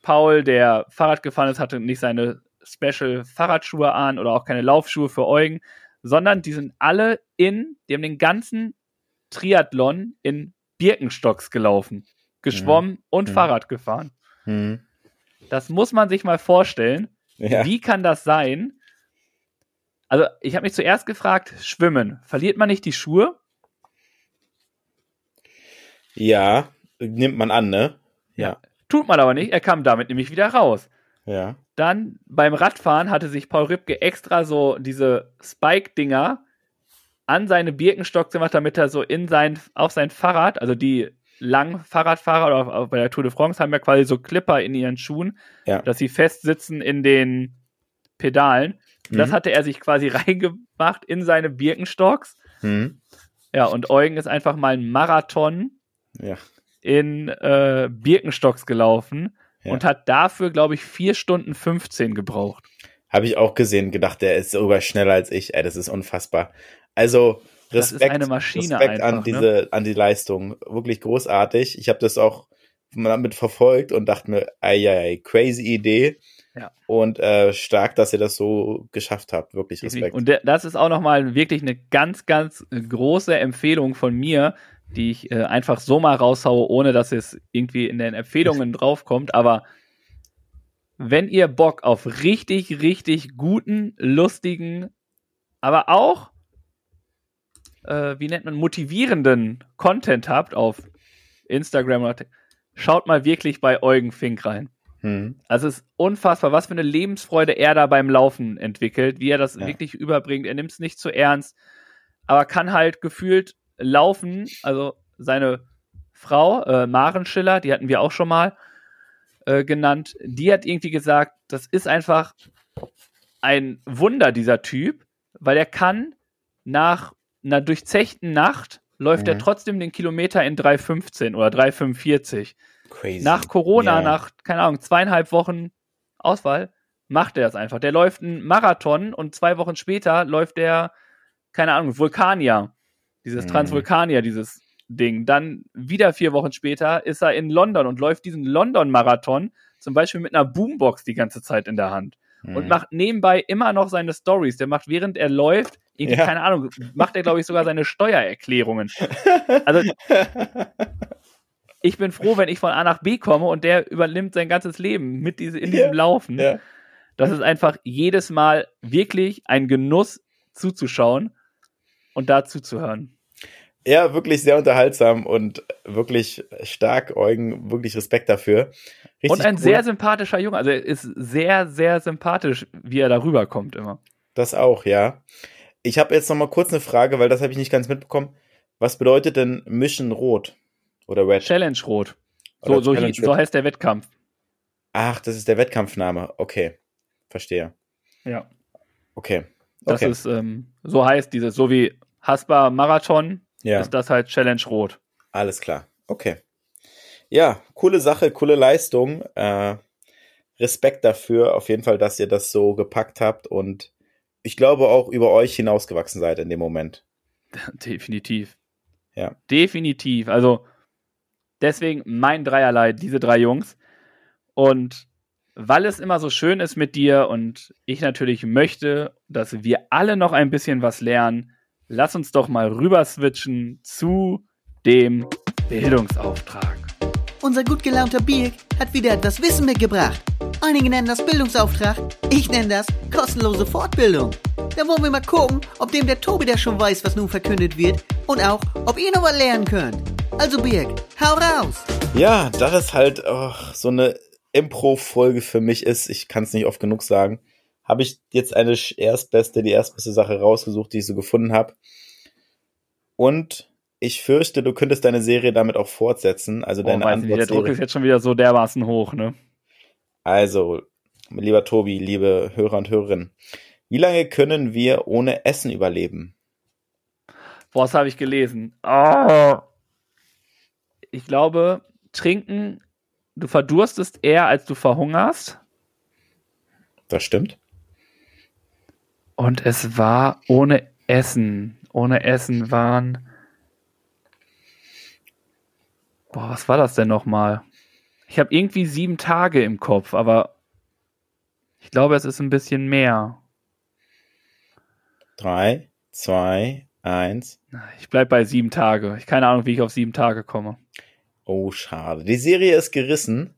Paul, der Fahrrad gefahren ist, hatte nicht seine Special Fahrradschuhe an oder auch keine Laufschuhe für Eugen, sondern die sind alle in, die haben den ganzen Triathlon in Birkenstocks gelaufen, geschwommen und Mhm. Fahrrad gefahren. Hm. Das muss man sich mal vorstellen. Ja. Wie kann das sein? Also, ich habe mich zuerst gefragt, Schwimmen, verliert man nicht die Schuhe? Ja, nimmt man an, ne? Ja. Tut man aber nicht. Er kam damit nämlich wieder raus. Ja. Dann beim Radfahren hatte sich Paul Ripke extra so diese Spike-Dinger an seine Birkenstock gemacht, damit er so in sein, auf sein Fahrrad, also die langen Fahrradfahrer oder auf, bei der Tour de France haben ja quasi so Clipper in ihren Schuhen, Ja. dass sie fest sitzen in den Pedalen. Das Mhm. hatte er sich quasi reingemacht in seine Birkenstocks. Hm. Ja, und Eugen ist einfach mal einen Marathon Ja. in äh, Birkenstocks gelaufen Ja. und hat dafür, glaube ich, 4 Stunden 15 gebraucht. Habe ich auch gesehen, gedacht, der ist sogar schneller als ich. Ey, das ist unfassbar. Also Das ist Respekt, eine Maschine Respekt an einfach, diese, an die Leistung. Wirklich großartig. Ich habe das auch damit verfolgt und dachte mir, ei, ei, ei, crazy Idee. Ja. Und äh, stark, dass ihr das so geschafft habt. Wirklich Respekt. Und das ist auch nochmal wirklich eine ganz, ganz große Empfehlung von mir, die ich äh, einfach so mal raushaue, ohne dass es irgendwie in den Empfehlungen draufkommt. Aber wenn ihr Bock auf richtig, richtig guten, lustigen, aber auch, äh, wie nennt man, motivierenden Content habt auf Instagram, schaut mal wirklich bei Eugen Fink rein. Hm. Also es ist unfassbar, was für eine Lebensfreude er da beim Laufen entwickelt, wie er das Ja. wirklich überbringt. Er nimmt es nicht zu ernst, aber kann halt gefühlt laufen. Also seine Frau, äh, Maren Schiller, die hatten wir auch schon mal äh, genannt, die hat irgendwie gesagt, das ist einfach ein Wunder, dieser Typ, weil er kann nach einer durchzechten Nacht läuft er Mhm. trotzdem den Kilometer in 3,15 oder 3,45. Crazy. Nach Corona, Ja. nach, keine Ahnung, zweieinhalb Wochen Auswahl, macht er das einfach. Der läuft einen Marathon und zwei Wochen später läuft der, keine Ahnung, Vulkania. Dieses Mhm. Transvulkania, dieses Ding. Dann wieder vier Wochen später ist er in London und läuft diesen London-Marathon zum Beispiel mit einer Boombox die ganze Zeit in der Hand und Hm. macht nebenbei immer noch seine Stories. Der macht, während er läuft, irgendwie, Ja. keine Ahnung, macht er, glaube ich, sogar seine Steuererklärungen. Also ich bin froh, wenn ich von A nach B komme und der übernimmt sein ganzes Leben mit diese, in diesem Ja. Laufen. ja. Das ist einfach jedes Mal wirklich ein Genuss zuzuschauen und da zuzuhören. Ja, wirklich sehr unterhaltsam und wirklich stark, Eugen, wirklich Respekt dafür. Richtig und ein cool. sehr sympathischer Junge. Also er ist sehr, sehr sympathisch, wie er darüber kommt immer. Das auch, ja. Ich habe jetzt noch mal kurz eine Frage, weil das habe ich nicht ganz mitbekommen. Was bedeutet denn Mission Rot oder Red? Challenge Rot. So, Oder so, Challenge so heißt der Wettkampf. Ach, das ist der Wettkampfname. Okay, verstehe. Ja. Okay, Das okay. ist, ähm, so heißt dieses, so wie Haspa Marathon, ja, ist das halt Challenge Rot. alles klar. Okay. Ja, coole Sache, coole Leistung. Äh, Respekt dafür, auf jeden Fall, dass ihr das so gepackt habt und ich glaube auch über euch hinausgewachsen seid in dem Moment. Definitiv. Ja. Definitiv. Also deswegen mein Dreierlei, diese drei Jungs. Und weil es immer so schön ist mit dir und ich natürlich möchte, dass wir alle noch ein bisschen was lernen, lass uns doch mal rüber switchen zu dem Bildungsauftrag. Unser gut gelaunter Birk hat wieder etwas Wissen mitgebracht. Einige nennen das Bildungsauftrag, ich nenne das kostenlose Fortbildung. Da wollen wir mal gucken, ob dem der Tobi der schon weiß, was nun verkündet wird und auch, ob ihr noch was lernen könnt. Also Birk, hau raus! Ja, da das halt oh, so eine Impro-Folge für mich ist, ich kann es nicht oft genug sagen, habe ich jetzt eine erstbeste, die erstbeste Sache rausgesucht, die ich so gefunden habe. Und ich fürchte, du könntest deine Serie damit auch fortsetzen. Also Boah, deine weiß nicht, der Druck ist jetzt schon wieder so dermaßen hoch, ne? Also, lieber Tobi, liebe Hörer und Hörerinnen, wie lange können wir ohne Essen überleben? Boah, das habe ich gelesen. Oh. Ich glaube, trinken, du verdurstest eher, als du verhungerst. Das stimmt. Und es war ohne Essen. Ohne Essen waren. Boah, was war das denn nochmal? Ich habe irgendwie sieben Tage im Kopf, aber ich glaube, es ist ein bisschen mehr. Drei, zwei, eins. Ich bleib bei sieben Tage. Ich keine Ahnung, wie ich auf sieben Tage komme. Oh, schade. Die Serie ist gerissen.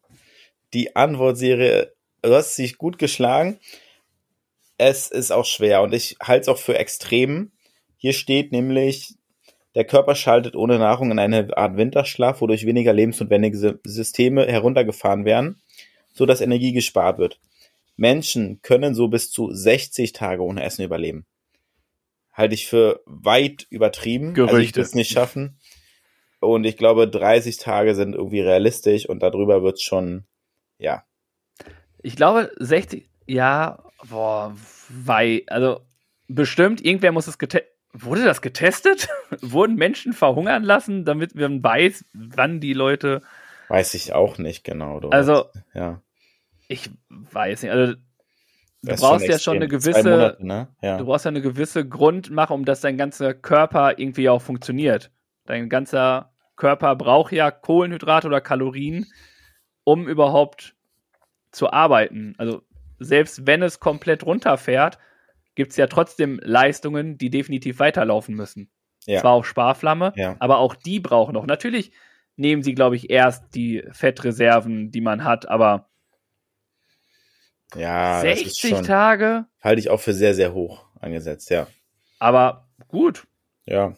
Die Antwortserie, du hast sich gut geschlagen. Es ist auch schwer und ich halte es auch für extrem. Hier steht nämlich Der Körper schaltet ohne Nahrung in eine Art Winterschlaf, wodurch weniger lebensnotwendige Systeme heruntergefahren werden, so dass Energie gespart wird. Menschen können so bis zu 60 Tage ohne Essen überleben. Halte ich für weit übertrieben. Gerüchte. Also ich würde es nicht schaffen. Und ich glaube, 30 Tage sind irgendwie realistisch und darüber wird es schon, ja. Ich glaube, 60, ja, boah, weil, also bestimmt, irgendwer muss es getestet. Wurde das getestet? Wurden Menschen verhungern lassen, damit man weiß, wann die Leute. Weiß ich auch nicht genau. Du Also, ja. ich weiß nicht. Also, du brauchst ja schon eine gewisse, Monate, ne? ja. du brauchst ja eine gewisse Grundmache, um dass dein ganzer Körper irgendwie auch funktioniert. Dein ganzer Körper braucht ja Kohlenhydrate oder Kalorien, um überhaupt zu arbeiten. Also selbst wenn es komplett runterfährt, gibt es ja trotzdem Leistungen, die definitiv weiterlaufen müssen. Ja. Zwar auf Sparflamme, Ja. aber auch die brauchen noch. Natürlich nehmen sie, glaube ich, erst die Fettreserven, die man hat, aber ja, das ist 60 schon, Tage, halte ich auch für sehr, sehr hoch angesetzt, ja. aber gut, Ja,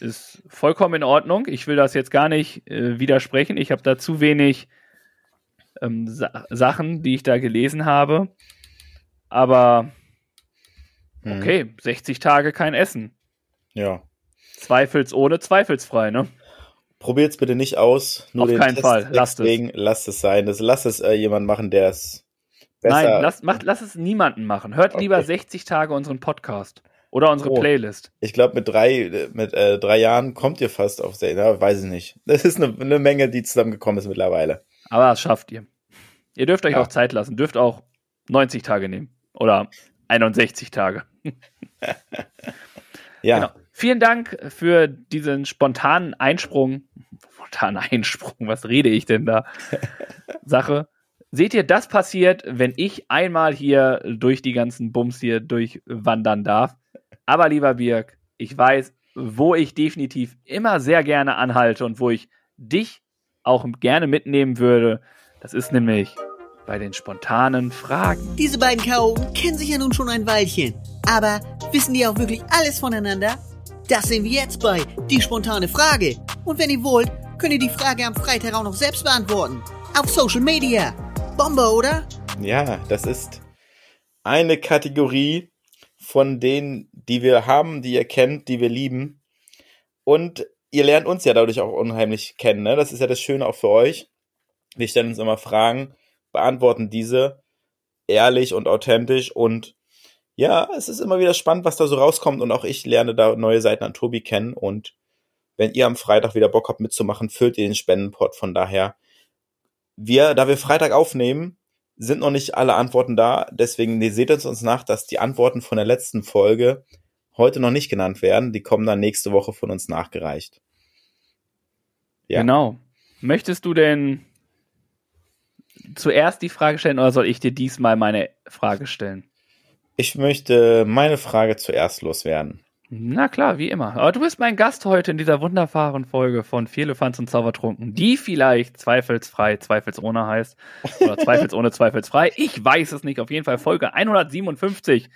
ist vollkommen in Ordnung. Ich will das jetzt gar nicht äh, widersprechen. Ich habe da zu wenig ähm, Sa Sachen, die ich da gelesen habe. Aber Mhm. okay, 60 Tage kein Essen. ja. Zweifelsohne, zweifelsfrei, ne? Probiert's bitte nicht aus. Nur Auf den keinen Test Fall. Lasst es. deswegen, Lasst es sein. Das, lasst es äh, jemand machen, der es besser. Nein, lass, macht, lass es niemanden machen. Hört Okay. lieber 60 Tage unseren Podcast oder unsere Oh. Playlist. Ich glaube, mit drei, mit äh, drei Jahren kommt ihr fast auf sehr, ja, weiß ich nicht. Das ist eine, eine Menge, die zusammengekommen ist mittlerweile. Aber das schafft ihr. Ihr dürft euch Ja. auch Zeit lassen. Dürft auch 90 Tage nehmen. Oder 61 Tage. Ja, Genau. Vielen Dank für diesen spontanen Einsprung. Spontanen Einsprung, was rede ich denn da? Sache. Seht ihr, das passiert, wenn ich einmal hier durch die ganzen Bums hier durchwandern darf. Aber lieber Birg, ich weiß, wo ich definitiv immer sehr gerne anhalte und wo ich dich auch gerne mitnehmen würde. Das ist nämlich bei den spontanen Fragen. Diese beiden Chaoten kennen sich ja nun schon ein Weilchen. Aber wissen die auch wirklich alles voneinander? Das sehen wir jetzt bei Die spontane Frage. Und wenn ihr wollt, könnt ihr die Frage am Freitag auch noch selbst beantworten. Auf Social Media. Bombe, oder? ja, das ist eine Kategorie von denen, die wir haben, die ihr kennt, die wir lieben. Und ihr lernt uns ja dadurch auch unheimlich kennen. Ne? Das ist ja das Schöne auch für euch. Wir stellen uns immer Fragen, beantworten diese ehrlich und authentisch und ja, es ist immer wieder spannend, was da so rauskommt und auch ich lerne da neue Seiten an Tobi kennen und wenn ihr am Freitag wieder Bock habt mitzumachen, füllt ihr den Spendenpot. Von daher, wir, da wir Freitag aufnehmen, sind noch nicht alle Antworten da. Deswegen seht es uns nach, dass die Antworten von der letzten Folge heute noch nicht genannt werden. Die kommen dann nächste Woche von uns nachgereicht. Ja. Genau. Möchtest du denn zuerst die Frage stellen oder soll ich dir diesmal meine Frage stellen? Ich möchte meine Frage zuerst loswerden. Na klar, wie immer. Aber du bist mein Gast heute in dieser wunderbaren Folge von Vierlefanz und Zaubertrunken, die vielleicht zweifelsfrei, zweifelsohne heißt. Oder zweifelsohne, zweifelsfrei. Ich weiß es nicht. Auf jeden Fall Folge 157.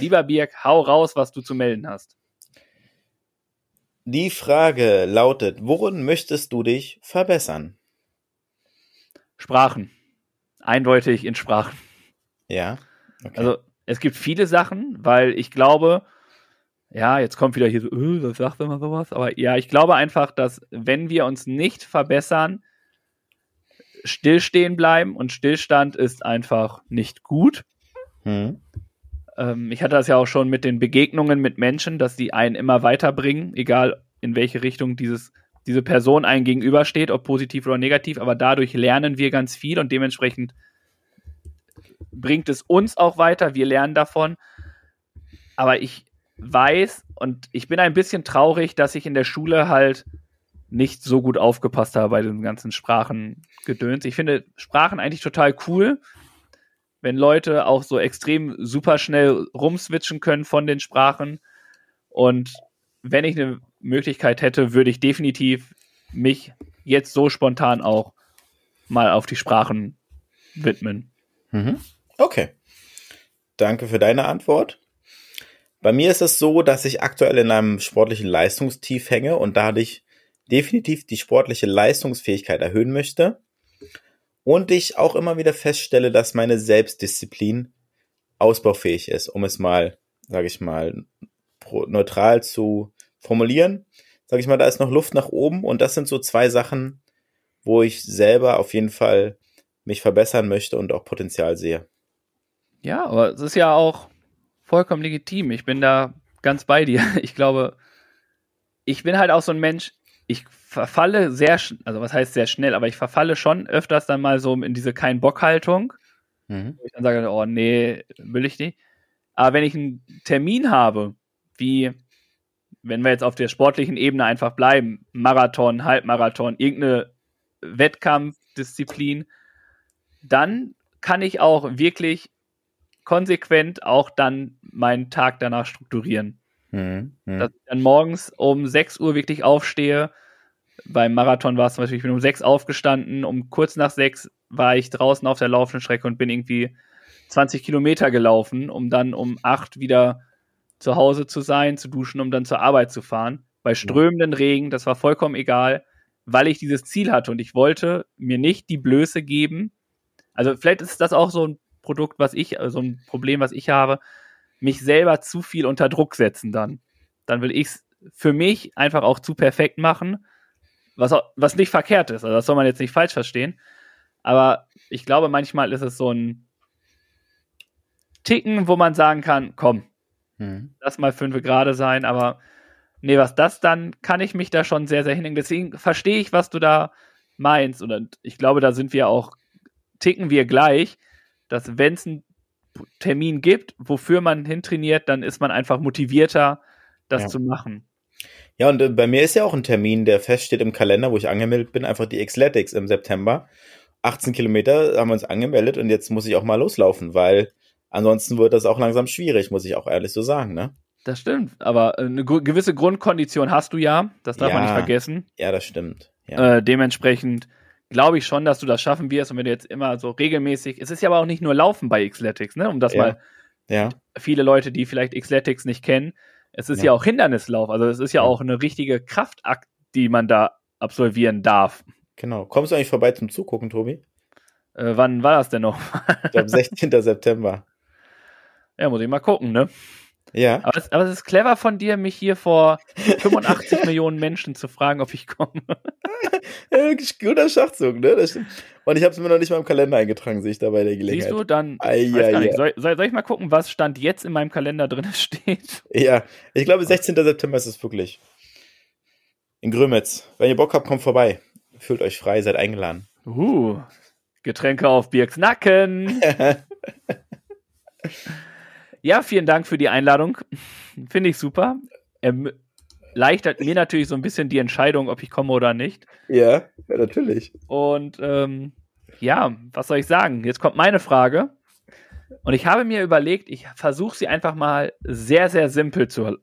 Lieber Birg, hau raus, was du zu melden hast. Die Frage lautet, worin möchtest du dich verbessern? Sprachen. Eindeutig in Sprachen. Ja. Okay. Also es gibt viele Sachen, weil ich glaube, ja, jetzt kommt wieder hier so, äh, was sagt immer sowas? Aber ja, ich glaube einfach, dass wenn wir uns nicht verbessern, stillstehen bleiben und Stillstand ist einfach nicht gut. hm. Ähm, ich hatte das ja auch schon mit den Begegnungen mit Menschen, dass die einen immer weiterbringen, egal in welche Richtung dieses, diese Person einem gegenübersteht, ob positiv oder negativ, aber dadurch lernen wir ganz viel und dementsprechend bringt es uns auch weiter, wir lernen davon. Aber ich weiß und ich bin ein bisschen traurig, dass ich in der Schule halt nicht so gut aufgepasst habe bei den ganzen Sprachengedöns. Ich finde Sprachen eigentlich total cool, wenn Leute auch so extrem super schnell rumswitchen können von den Sprachen. Und wenn ich eine Möglichkeit hätte, würde ich definitiv mich jetzt so spontan auch mal auf die Sprachen widmen. Mhm. Okay. Danke für deine Antwort. Bei mir ist es so, dass ich aktuell in einem sportlichen Leistungstief hänge und dadurch definitiv die sportliche Leistungsfähigkeit erhöhen möchte. Und ich auch immer wieder feststelle, dass meine Selbstdisziplin ausbaufähig ist, um es mal, sage ich mal, neutral zu formulieren. Sage ich mal, da ist noch Luft nach oben und das sind so zwei Sachen, wo ich selber auf jeden Fall mich verbessern möchte und auch Potenzial sehe. Ja, aber es ist ja auch vollkommen legitim. Ich bin da ganz bei dir. Ich glaube, ich bin halt auch so ein Mensch, ich verfalle sehr, also was heißt sehr schnell, aber ich verfalle schon öfters dann mal so in diese Kein-Bock-Haltung. Mhm. Wo ich dann sage, oh nee, will ich nicht. Aber wenn ich einen Termin habe, wie wenn wir jetzt auf der sportlichen Ebene einfach bleiben, Marathon, Halbmarathon, irgendeine Wettkampfdisziplin, dann kann ich auch wirklich konsequent auch dann meinen Tag danach strukturieren. Mhm, mh. Dass ich dann morgens um 6 Uhr wirklich aufstehe. Beim Marathon war es zum Beispiel, ich bin um 6 aufgestanden, um kurz nach 6 war ich draußen auf der laufenden Strecke und bin irgendwie 20 Kilometer gelaufen, um dann um 8 wieder zu Hause zu sein, zu duschen, um dann zur Arbeit zu fahren. Bei strömenden Regen, das war vollkommen egal, weil ich dieses Ziel hatte und ich wollte mir nicht die Blöße geben. Also vielleicht ist das auch so ein Produkt, was ich, so ein Problem, was ich habe, mich selber zu viel unter Druck setzen dann. Dann will ich es für mich einfach auch zu perfekt machen, was, was nicht verkehrt ist. Also das soll man jetzt nicht falsch verstehen. Aber ich glaube, manchmal ist es so ein Ticken, wo man sagen kann, komm, hm. lass mal fünf gerade sein, aber nee, was das dann, kann ich mich da schon sehr, sehr hinlegen. Deswegen verstehe ich, was du da meinst. Und ich glaube, da sind wir auch, ticken wir gleich, dass wenn es einen Termin gibt, wofür man hintrainiert, dann ist man einfach motivierter, das ja. zu machen. Ja, und äh, bei mir ist ja auch ein Termin, der feststeht im Kalender, wo ich angemeldet bin, einfach die Xletics im September. 18 Kilometer haben wir uns angemeldet und jetzt muss ich auch mal loslaufen, weil ansonsten wird das auch langsam schwierig, muss ich auch ehrlich so sagen, ne? Das stimmt, aber äh, eine gewisse Grundkondition hast du ja, das darf ja, man nicht vergessen. Ja, das stimmt. Ja. Äh, dementsprechend glaube ich schon, dass du das schaffen wirst. Und wenn du jetzt immer so regelmäßig, es ist ja aber auch nicht nur Laufen bei Xletics, ne? Um das ja. mal ja. viele Leute, die vielleicht Xletics nicht kennen, es ist ja. ja auch Hindernislauf. Also es ist ja, ja, auch eine richtige Kraftakt, die man da absolvieren darf. Genau. Kommst du eigentlich vorbei zum Zugucken, Tobi? Äh, wann war das denn noch? ich glaube, 16. September. Ja, muss ich mal gucken, ne? Ja. Aber es, aber es ist clever von dir, mich hier vor 85 Millionen Menschen zu fragen, ob ich komme. Guter Schachzug, ne? Das stimmt. Und ich habe es mir noch nicht mal im Kalender eingetragen, sehe ich da bei der Gelegenheit. Siehst du, dann Ai, gar nicht. Soll, soll, soll, ich mal gucken, was Stand jetzt in meinem Kalender drin steht? Ja, ich glaube 16. September ist es wirklich. In Grömitz. Wenn ihr Bock habt, kommt vorbei. Fühlt euch frei, seid eingeladen. Uh, Getränke auf Birks Nacken. Ja, vielen Dank für die Einladung. Finde ich super. Erleichtert mir natürlich so ein bisschen die Entscheidung, ob ich komme oder nicht. Ja, ja natürlich. Und ähm, ja, was soll ich sagen? Jetzt kommt meine Frage. Und ich habe mir überlegt, ich versuche sie einfach mal sehr, sehr simpel zu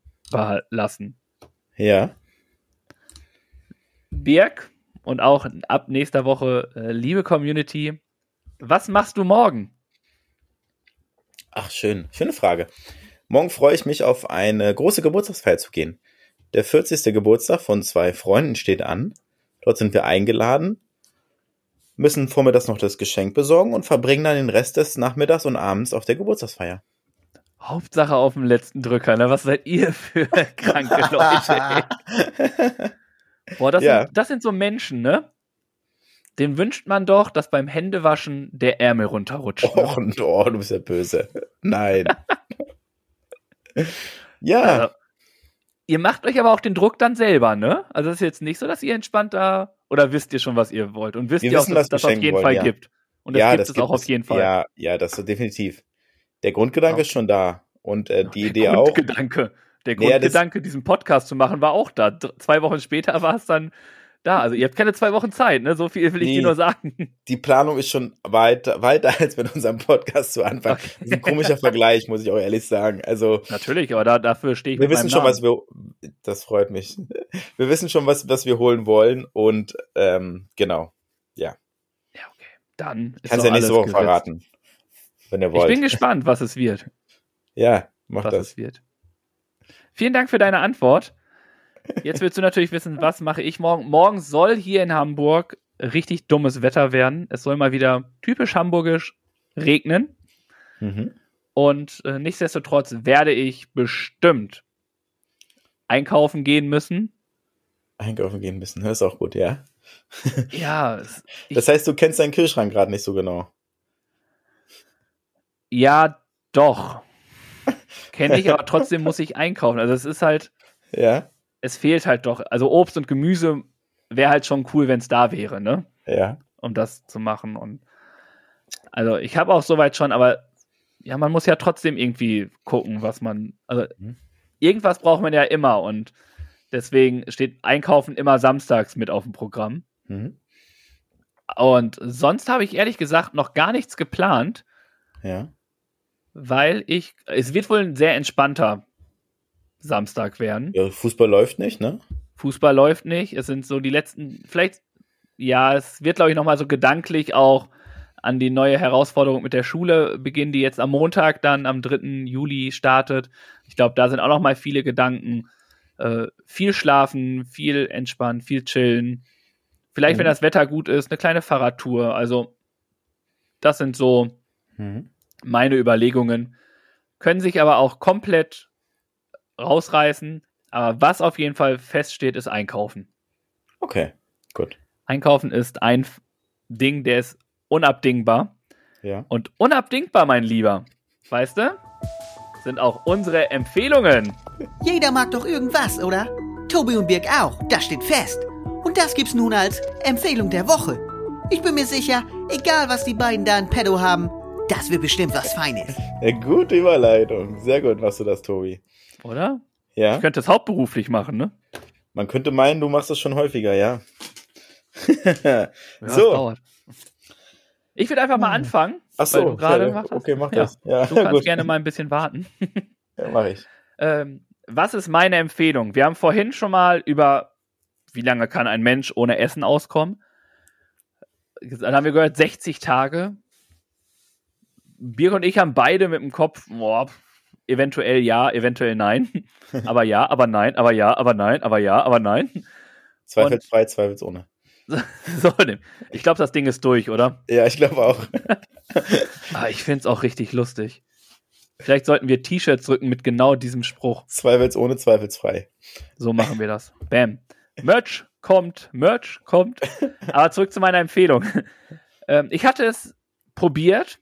lassen. Ja. Birg und auch ab nächster Woche, äh, liebe Community, was machst du morgen? Ach, schön. Schöne Frage. Morgen freue ich mich auf eine große Geburtstagsfeier zu gehen. Der 40. Geburtstag von zwei Freunden steht an. Dort sind wir eingeladen, müssen vormittags noch das Geschenk besorgen und verbringen dann den Rest des Nachmittags und Abends auf der Geburtstagsfeier. Hauptsache auf dem letzten Drücker, ne? Was seid ihr für kranke Leute? Ey? Boah, das, ja. sind, das sind so Menschen, ne? Den wünscht man doch, dass beim Händewaschen der Ärmel runterrutscht. Oh, oh du bist ja böse. Nein. ja. Also, ihr macht euch aber auch den Druck dann selber, ne? Also es ist jetzt nicht so, dass ihr entspannt da oder wisst ihr schon, was ihr wollt und wisst Wir ihr wissen, auch, dass das auf jeden wollen, Fall ja. gibt. Und das ja, gibt das es gibt auch auf jeden Fall. Ja, ja, das ist definitiv. Der Grundgedanke ja. ist schon da und äh, die Der Idee auch. Grundgedanke. Der Grundgedanke, diesen Podcast zu machen, war auch da. Zwei Wochen später war es dann da. Also ihr habt keine zwei Wochen Zeit, ne? So viel will ich nee, dir nur sagen. Die Planung ist schon weiter, weiter als mit unserem Podcast zu Anfang. Okay. Das ist ein komischer Vergleich, muss ich auch ehrlich sagen. Also natürlich, aber da, dafür stehe ich. Wir wissen schon, Namen. was wir. Das freut mich. Wir wissen schon, was was wir holen wollen und ähm, genau, ja. Ja, okay. Dann ist kannst ja nicht so verraten, wenn ihr wollt. Ich bin gespannt, was es wird. Ja, mach was das. es wird. Vielen Dank für deine Antwort. Jetzt willst du natürlich wissen, was mache ich morgen. Morgen soll hier in Hamburg richtig dummes Wetter werden. Es soll mal wieder typisch hamburgisch regnen. Mhm. Und äh, nichtsdestotrotz werde ich bestimmt einkaufen gehen müssen. Einkaufen gehen müssen, das ist auch gut, ja. Ja, Das heißt, du kennst deinen Kühlschrank gerade nicht so genau. ja, doch. Kenne ich, aber trotzdem muss ich einkaufen. Also es ist halt, Ja, es fehlt halt doch. Also Obst und Gemüse wäre halt schon cool, wenn es da wäre, ne? ja. Um das zu machen. Und also ich habe auch soweit schon, aber ja, man muss ja trotzdem irgendwie gucken, was man. Also Mhm. irgendwas braucht man ja immer und deswegen steht Einkaufen immer samstags mit auf dem Programm. Mhm. Und sonst habe ich ehrlich gesagt noch gar nichts geplant, Ja. weil ich. Es wird wohl ein sehr entspannter Samstag werden. Ja, Fußball läuft nicht, ne? Fußball läuft nicht. Es sind so die letzten, vielleicht, ja, es wird, glaube ich, nochmal so gedanklich auch an die neue Herausforderung mit der Schule beginnen, die jetzt am Montag dann am 3. Juli startet. Ich glaube, da sind auch nochmal viele Gedanken. Äh, viel schlafen, viel entspannen, viel chillen. Vielleicht, wenn Mhm. das Wetter gut ist, eine kleine Fahrradtour. Also, das sind so Mhm. meine Überlegungen. Können sich aber auch komplett rausreißen. Aber was auf jeden Fall feststeht, ist Einkaufen. Okay, gut. Einkaufen ist ein Ding, der ist unabdingbar. Ja. Und unabdingbar, mein Lieber, weißt du, sind auch unsere Empfehlungen. Jeder mag doch irgendwas, oder? Tobi und Birg auch, das steht fest. Und das gibt's nun als Empfehlung der Woche. Ich bin mir sicher, egal was die beiden da in petto haben, das wird bestimmt was Feines. Gute Überleitung. Sehr gut machst du das, Tobi. Oder? Ja. Ich könnte es hauptberuflich machen, ne? Man könnte meinen, du machst das schon häufiger, ja. Ja, so. Ich würde einfach mal anfangen. Ach so, weil du gerade ja, okay, mach Ja. das. Ja, Du kannst gut. gerne mal ein bisschen warten. Ja, mach ich. Ähm, was ist meine Empfehlung? Wir haben vorhin schon mal über, wie lange kann ein Mensch ohne Essen auskommen? Dann haben wir gehört, 60 Tage. Birg und ich haben beide mit dem Kopf, boah, eventuell ja, eventuell nein. aber ja, aber nein, aber ja, aber nein, aber ja, aber nein. Zweifelsfrei, zweifelsohne. So, ne. ich glaube, das Ding ist durch, oder? Ja, ich glaube auch. Ah, ich finde es auch richtig lustig. Vielleicht sollten wir T-Shirts drücken mit genau diesem Spruch. Zweifelsohne, zweifelsfrei. So machen wir das. Bam. Merch kommt, Merch kommt. Aber zurück zu meiner Empfehlung. Ähm, ich hatte es probiert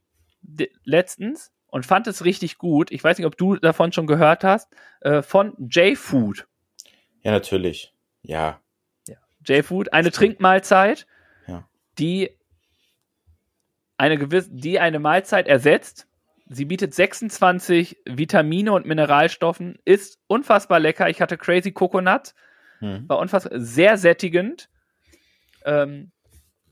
letztens und fand es richtig gut. Ich weiß nicht, ob du davon schon gehört hast. Äh, von J-Food. Ja, natürlich. Ja. J-Food, eine Trinkmahlzeit, Ja. die eine gewisse, die eine Mahlzeit ersetzt. Sie bietet 26 Vitamine und Mineralstoffen, ist unfassbar lecker. Ich hatte Crazy Coconut, Hm. war unfassbar sehr sättigend. Ähm,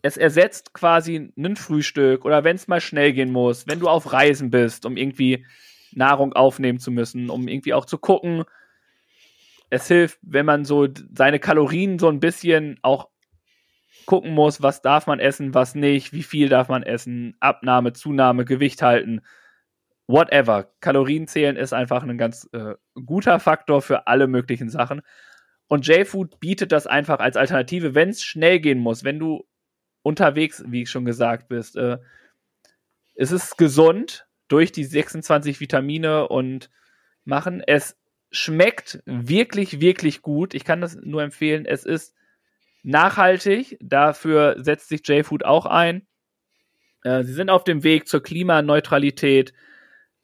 es ersetzt quasi ein Frühstück oder wenn es mal schnell gehen muss, wenn du auf Reisen bist, um irgendwie Nahrung aufnehmen zu müssen, um irgendwie auch zu gucken. Es hilft, wenn man so seine Kalorien so ein bisschen auch gucken muss, was darf man essen, was nicht, wie viel darf man essen, Abnahme, Zunahme, Gewicht halten, whatever. Kalorien zählen ist einfach ein ganz äh, guter Faktor für alle möglichen Sachen. Und J-Food bietet das einfach als Alternative, wenn es schnell gehen muss, wenn du unterwegs, wie ich schon gesagt bist. Äh, es ist gesund durch die 26 Vitamine und machen. Es schmeckt wirklich, wirklich gut. Ich kann das nur empfehlen. Es ist nachhaltig. Dafür setzt sich J-Food auch ein. Äh, sie sind auf dem Weg zur Klimaneutralität.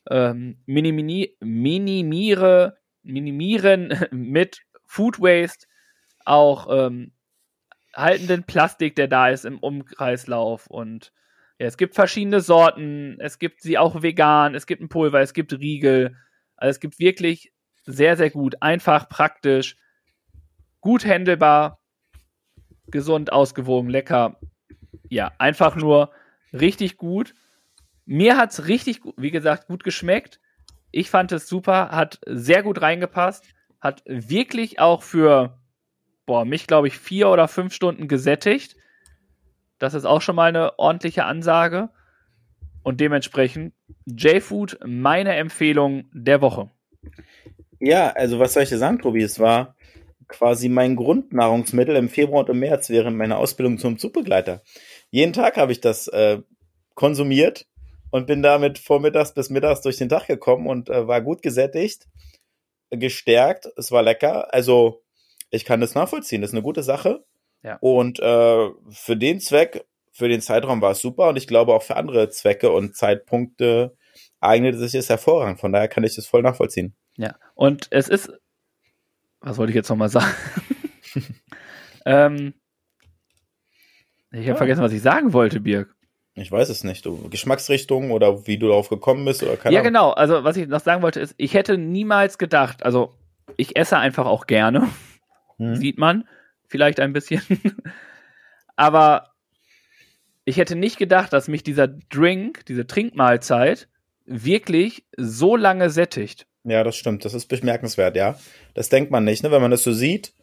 Ähm, minimi minimiere, minimieren mit Food Waste auch ähm, haltenden Plastik, der da ist im Umkreislauf. Und ja, es gibt verschiedene Sorten. Es gibt sie auch vegan. Es gibt ein Pulver. Es gibt Riegel. Also es gibt wirklich sehr, sehr gut. Einfach, praktisch, gut handelbar, gesund, ausgewogen, lecker. Ja, einfach nur richtig gut. Mir hat es richtig, wie gesagt, gut geschmeckt. Ich fand es super, hat sehr gut reingepasst, hat wirklich auch für, boah, mich glaube ich vier oder fünf Stunden gesättigt. Das ist auch schon mal eine ordentliche Ansage. Und dementsprechend J-Food meine Empfehlung der Woche. Ja, also was soll ich dir sagen, Tobi? Es war quasi mein Grundnahrungsmittel im Februar und im März während meiner Ausbildung zum Zugbegleiter. Jeden Tag habe ich das äh, konsumiert und bin damit vormittags bis mittags durch den Tag gekommen und äh, war gut gesättigt, gestärkt. Es war lecker. Also ich kann das nachvollziehen. Das ist eine gute Sache. Ja. Und äh, für den Zweck, für den Zeitraum war es super und ich glaube auch für andere Zwecke und Zeitpunkte eignet sich es hervorragend. Von daher kann ich das voll nachvollziehen. Ja. Und es ist, was wollte ich jetzt nochmal sagen? ähm, ich habe Ja. vergessen, was ich sagen wollte, Birg. Ich weiß es nicht. Du, Geschmacksrichtung oder wie du darauf gekommen bist oder keine Ja, Ahnung. genau. Also, was ich noch sagen wollte, ist, ich hätte niemals gedacht, also, ich esse einfach auch gerne, Hm. sieht man, vielleicht ein bisschen. Aber ich hätte nicht gedacht, dass mich dieser Drink, diese Trinkmahlzeit, wirklich so lange sättigt. Ja, das stimmt. Das ist bemerkenswert, ja. Das denkt man nicht, ne, wenn man das so sieht.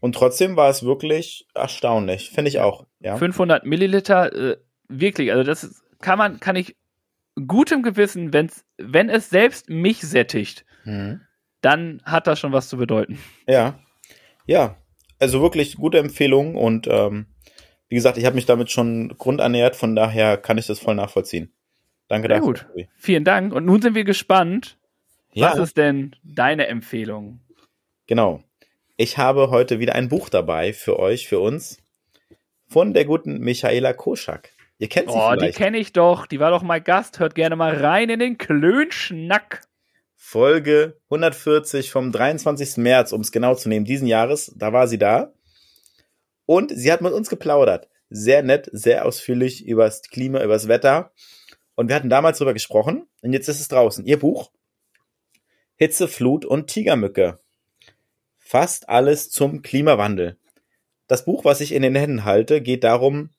Und trotzdem war es wirklich erstaunlich. Finde ich auch, ja. 500 Milliliter, äh, wirklich, also das ist, kann man, kann ich gutem Gewissen, wenn's, wenn es selbst mich sättigt, Mhm. dann hat das schon was zu bedeuten. Ja. Ja. Also wirklich gute Empfehlung und ähm, wie gesagt, ich habe mich damit schon grundernährt, von daher kann ich das voll nachvollziehen. Danke Sehr dafür. gut. Vielen Dank. Und nun sind wir gespannt. Ja, Was ist denn deine Empfehlung? genau. Ich habe heute wieder ein Buch dabei für euch, für uns, von der guten Michaela Koschak. Ihr kennt sie Oh, die vielleicht. kenne ich doch. Die war doch mal Gast. Hört gerne mal rein in den Klönschnack. Folge 140 vom 23. März, um es genau zu nehmen, diesen Jahres. Da war sie da. Und sie hat mit uns geplaudert. Sehr nett, sehr ausführlich über das Klima, über das Wetter. Und wir hatten damals drüber gesprochen. Und jetzt ist es draußen. Ihr Buch. Hitze, Flut und Tigermücke. Fast alles zum Klimawandel. Das Buch, was ich in den Händen halte, geht darum,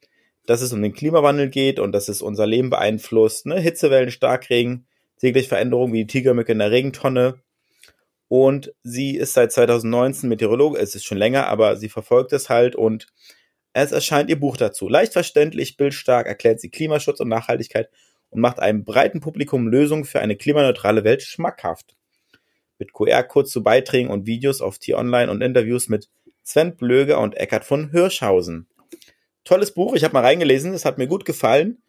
dass es um den Klimawandel geht und dass es unser Leben beeinflusst. Ne? Hitzewellen, Starkregen, täglich Veränderungen wie die Tigermücke in der Regentonne. Und sie ist seit 2019 Meteorologin, es ist schon länger, aber sie verfolgt es halt und es erscheint ihr Buch dazu. Leicht verständlich, bildstark erklärt sie Klimaschutz und Nachhaltigkeit und macht einem breiten Publikum Lösungen für eine klimaneutrale Welt schmackhaft. Mit QR-Codes zu Beiträgen und Videos auf T-Online und Interviews mit Sven Blöger und Eckhard von Hirschhausen. Tolles Buch, ich habe mal reingelesen, es hat mir gut gefallen.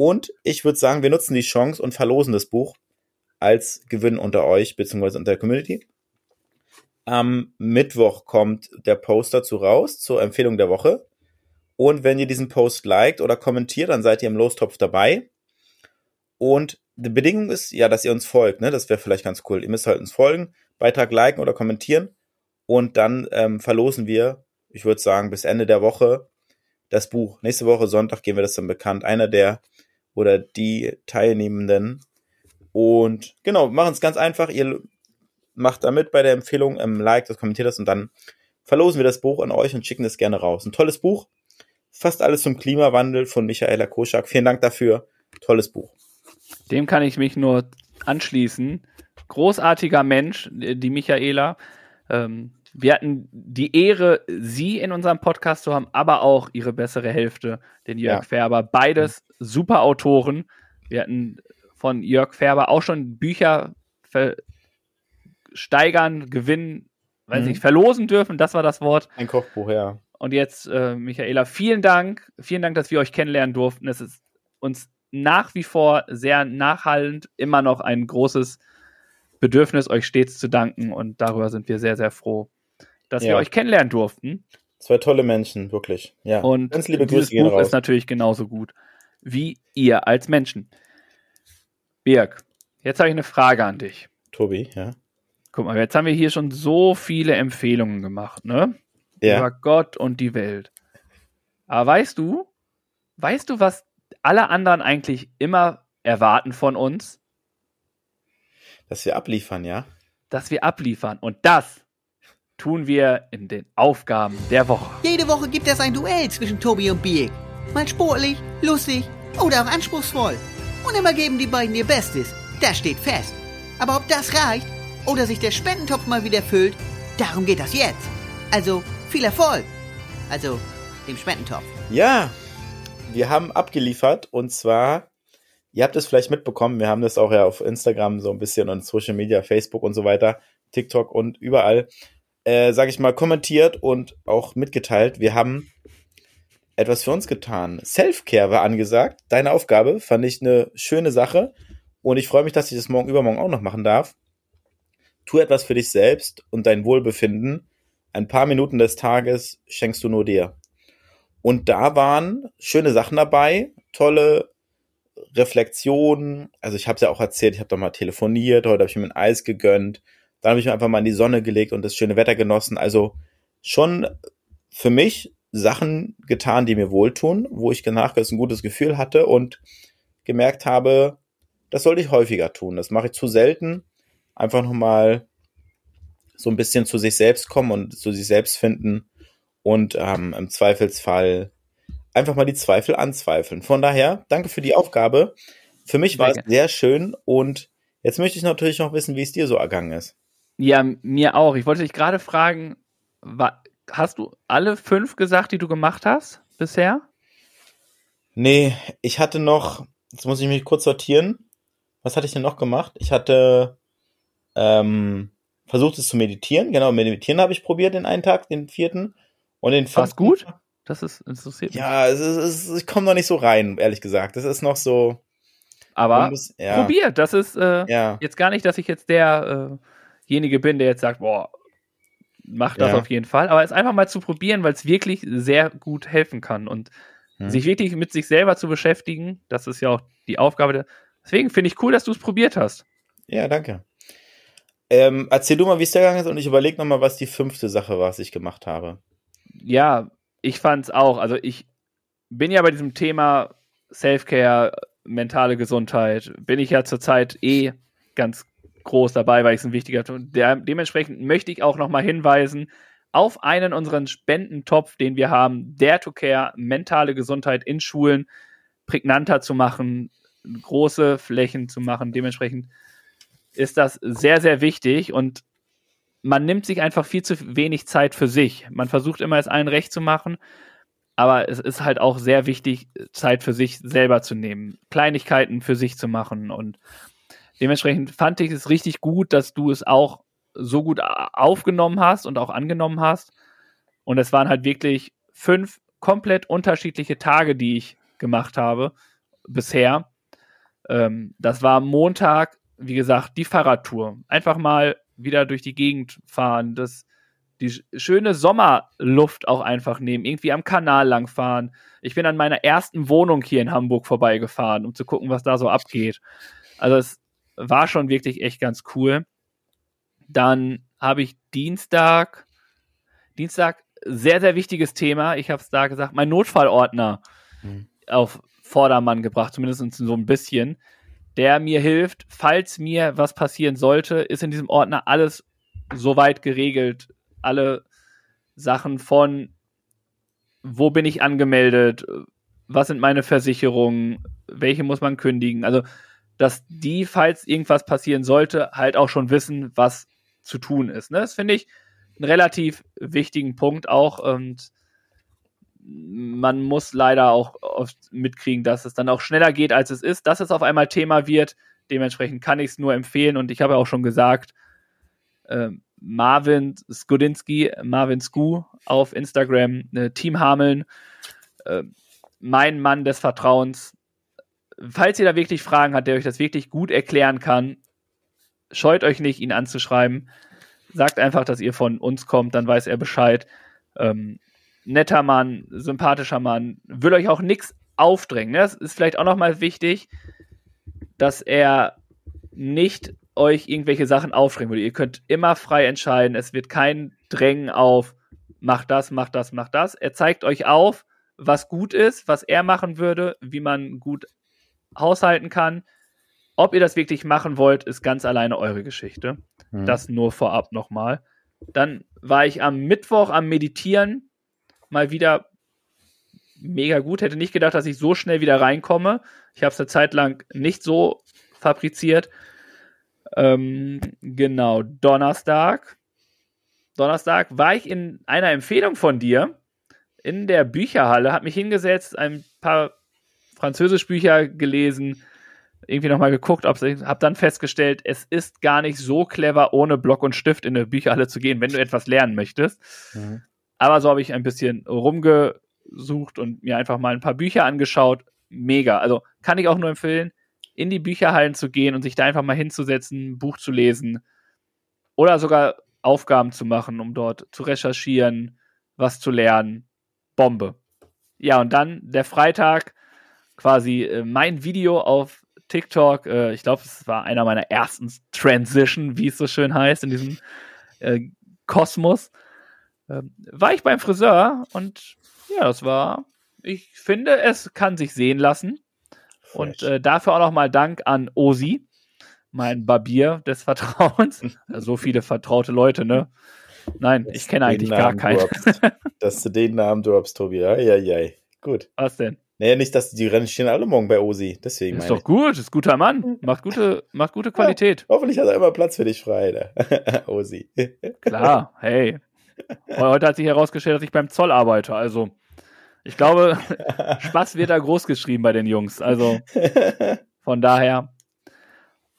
Und ich würde sagen, wir nutzen die Chance und verlosen das Buch als Gewinn unter euch beziehungsweise unter der Community. Am Mittwoch kommt der Post dazu raus zur Empfehlung der Woche. Und wenn ihr diesen Post liked oder kommentiert, dann seid ihr im Lostopf dabei. Und die Bedingung ist ja, dass ihr uns folgt. Ne? Das wäre vielleicht ganz cool. Ihr müsst halt uns folgen, Beitrag liken oder kommentieren. Und dann ähm, verlosen wir, ich würde sagen, bis Ende der Woche das Buch. Nächste Woche Sonntag geben wir das dann bekannt. Einer der oder die Teilnehmenden. Und genau, machen es ganz einfach. Ihr macht da mit bei der Empfehlung, ähm, like das, kommentiert das und dann verlosen wir das Buch an euch und schicken es gerne raus. Ein tolles Buch. Fast alles zum Klimawandel von Michaela Koschak. Vielen Dank dafür. Tolles Buch. Dem kann ich mich nur anschließen. Großartiger Mensch, die Michaela. Ähm, wir hatten die Ehre, sie in unserem Podcast zu haben, aber auch ihre bessere Hälfte, den Jörg Ja. Färber. Beides super Autoren. Wir hatten von Jörg Färber auch schon Bücher steigern, gewinnen, weiß Mhm. nicht, verlosen dürfen. Das war das Wort. Ein Kochbuch, ja. Und jetzt, äh, Michaela, vielen Dank. Vielen Dank, dass wir euch kennenlernen durften. Es ist uns nach wie vor sehr nachhallend, immer noch ein großes Bedürfnis, euch stets zu danken. Und darüber sind wir sehr, sehr froh, dass wir Ja. euch kennenlernen durften. Zwei tolle Menschen, wirklich. Ja. Und ganz liebe dieses Grüße Buch raus. ist natürlich genauso gut wie ihr als Menschen. Birg, jetzt habe ich eine Frage an dich. Tobi, ja. Guck mal, jetzt haben wir hier schon so viele Empfehlungen gemacht, ne? Ja. über Gott und die Welt. Aber weißt du, weißt du, was alle anderen eigentlich immer erwarten von uns? Dass wir abliefern, ja. Dass wir abliefern. Und das tun wir in den Aufgaben der Woche. Jede Woche gibt es ein Duell zwischen Tobi und Biek. Mal sportlich, lustig oder auch anspruchsvoll. Und immer geben die beiden ihr Bestes. Das steht fest. Aber ob das reicht oder sich der Spendentopf mal wieder füllt, darum geht das jetzt. Also viel Erfolg. Also dem Spendentopf. Ja, wir haben abgeliefert und zwar, ihr habt es vielleicht mitbekommen, wir haben das auch ja auf Instagram so ein bisschen und Social Media, Facebook und so weiter TikTok und überall, äh, sag ich mal, kommentiert und auch mitgeteilt. Wir haben etwas für uns getan. Self-Care war angesagt. Deine Aufgabe fand ich eine schöne Sache und ich freue mich, dass ich das morgen übermorgen auch noch machen darf. Tu etwas für dich selbst und dein Wohlbefinden. Ein paar Minuten des Tages schenkst du nur dir. Und da waren schöne Sachen dabei, tolle Reflexionen. Also ich habe es ja auch erzählt, ich habe doch mal telefoniert, heute habe ich mir ein Eis gegönnt. Dann habe ich mir einfach mal in die Sonne gelegt und das schöne Wetter genossen. Also schon für mich Sachen getan, die mir wohltun, wo ich nachher ein gutes Gefühl hatte und gemerkt habe, das sollte ich häufiger tun. Das mache ich zu selten. Einfach nochmal so ein bisschen zu sich selbst kommen und zu sich selbst finden und ähm, im Zweifelsfall einfach mal die Zweifel anzweifeln. Von daher, danke für die Aufgabe. Für mich war es sehr schön und jetzt möchte ich natürlich noch wissen, wie es dir so ergangen ist. Ja, mir auch. Ich wollte dich gerade fragen, hast du alle fünf gesagt, die du gemacht hast bisher? Nee, ich hatte noch, jetzt muss ich mich kurz sortieren. Was hatte ich denn noch gemacht? Ich hatte ähm, versucht es zu meditieren. Genau, meditieren habe ich probiert den einen Tag, den vierten. Und den fünften. War's gut? Das ist interessiert. Ja, es ist, es ist, ich komme noch nicht so rein, ehrlich gesagt. Das ist noch so. Aber muss, ja. probiert. Das ist äh, ja. jetzt gar nicht, dass ich jetzt derjenige äh bin, der jetzt sagt, boah, mach das ja. auf jeden Fall. Aber es einfach mal zu probieren, weil es wirklich sehr gut helfen kann. Und hm. sich wirklich mit sich selber zu beschäftigen, das ist ja auch die Aufgabe. Der, deswegen finde ich cool, dass du es probiert hast. Ja, danke. Ähm, erzähl du mal, wie es da gegangen ist und ich überlege nochmal, was die fünfte Sache war, was ich gemacht habe. Ja, ich fand es auch. Also ich bin ja bei diesem Thema Self-Care, mentale Gesundheit, bin ich ja zurzeit eh ganz groß dabei, weil ich es ein wichtiger der, Dementsprechend möchte ich auch nochmal hinweisen auf einen unseren Spendentopf, den wir haben, der to Care, mentale Gesundheit in Schulen prägnanter zu machen, große Flächen zu machen. Dementsprechend ist das sehr, sehr wichtig und man nimmt sich einfach viel zu wenig Zeit für sich. Man versucht immer, es allen recht zu machen, aber es ist halt auch sehr wichtig, Zeit für sich selber zu nehmen, Kleinigkeiten für sich zu machen und dementsprechend fand ich es richtig gut, dass du es auch so gut aufgenommen hast und auch angenommen hast. Und es waren halt wirklich fünf komplett unterschiedliche Tage, die ich gemacht habe bisher. Ähm, das war Montag wie gesagt, die Fahrradtour. Einfach mal wieder durch die Gegend fahren, das, die schöne Sommerluft auch einfach nehmen, irgendwie am Kanal langfahren. Ich bin an meiner ersten Wohnung hier in Hamburg vorbeigefahren, um zu gucken, was da so abgeht. Also es war schon wirklich echt ganz cool. Dann habe ich Dienstag, Dienstag, sehr, sehr wichtiges Thema. Ich habe es da gesagt, mein Notfallordner mhm. auf Vordermann gebracht, zumindest so ein bisschen der mir hilft, falls mir was passieren sollte, ist in diesem Ordner alles soweit geregelt. Alle Sachen von, wo bin ich angemeldet, was sind meine Versicherungen, welche muss man kündigen. Also, dass die, falls irgendwas passieren sollte, halt auch schon wissen, was zu tun ist. Ne? Das finde ich einen relativ wichtigen Punkt auch. Und man muss leider auch oft mitkriegen, dass es dann auch schneller geht, als es ist, dass es auf einmal Thema wird. Dementsprechend kann ich es nur empfehlen und ich habe auch schon gesagt, äh, Marvin Skudinski, Marvin Sku auf Instagram, äh, Team Hameln, äh, mein Mann des Vertrauens. Falls ihr da wirklich Fragen habt, der euch das wirklich gut erklären kann, scheut euch nicht, ihn anzuschreiben. Sagt einfach, dass ihr von uns kommt, dann weiß er Bescheid. Ähm, netter Mann, sympathischer Mann, will euch auch nichts aufdrängen. Ne? Das ist vielleicht auch nochmal wichtig, dass er nicht euch irgendwelche Sachen aufdrängen würde. Ihr könnt immer frei entscheiden. Es wird kein Drängen auf, mach das, mach das, mach das. Er zeigt euch auf, was gut ist, was er machen würde, wie man gut haushalten kann. Ob ihr das wirklich machen wollt, ist ganz alleine eure Geschichte. Mhm. Das nur vorab nochmal. Dann war ich am Mittwoch am Meditieren mal wieder mega gut. Hätte nicht gedacht, dass ich so schnell wieder reinkomme. Ich habe es eine Zeit lang nicht so fabriziert. Ähm, genau, Donnerstag. Donnerstag war ich in einer Empfehlung von dir in der Bücherhalle, habe mich hingesetzt, ein paar Französischbücher gelesen, irgendwie nochmal geguckt, habe dann festgestellt, es ist gar nicht so clever, ohne Block und Stift in eine Bücherhalle zu gehen, wenn du etwas lernen möchtest. Mhm. Aber so habe ich ein bisschen rumgesucht und mir einfach mal ein paar Bücher angeschaut. Mega. Also kann ich auch nur empfehlen, in die Bücherhallen zu gehen und sich da einfach mal hinzusetzen, ein Buch zu lesen oder sogar Aufgaben zu machen, um dort zu recherchieren, was zu lernen. Bombe. Ja, und dann der Freitag quasi äh, mein Video auf TikTok. Äh, ich glaube, es war einer meiner ersten Transition, wie es so schön heißt, in diesem äh, Kosmos. Ähm, war ich beim Friseur und ja, das war, ich finde, es kann sich sehen lassen. Und dafür auch nochmal Dank an Osi, mein Barbier des Vertrauens. so viele vertraute Leute, ne? Nein, dass ich kenne eigentlich gar keinen. Droppst, dass du den Namen droppst, Tobi. Ja, ja, ja. Gut. Was denn? Naja, nicht, dass die Rennen stehen alle morgen bei Osi. Deswegen. Ist doch ich. gut, ist guter Mann. Macht gute, macht gute Qualität. Ja, hoffentlich hat er immer Platz für dich frei, ne? Osi. Klar, hey. Heute hat sich herausgestellt, dass ich beim Zoll arbeite. Also, ich glaube, Spaß wird da groß geschrieben bei den Jungs. Also, von daher.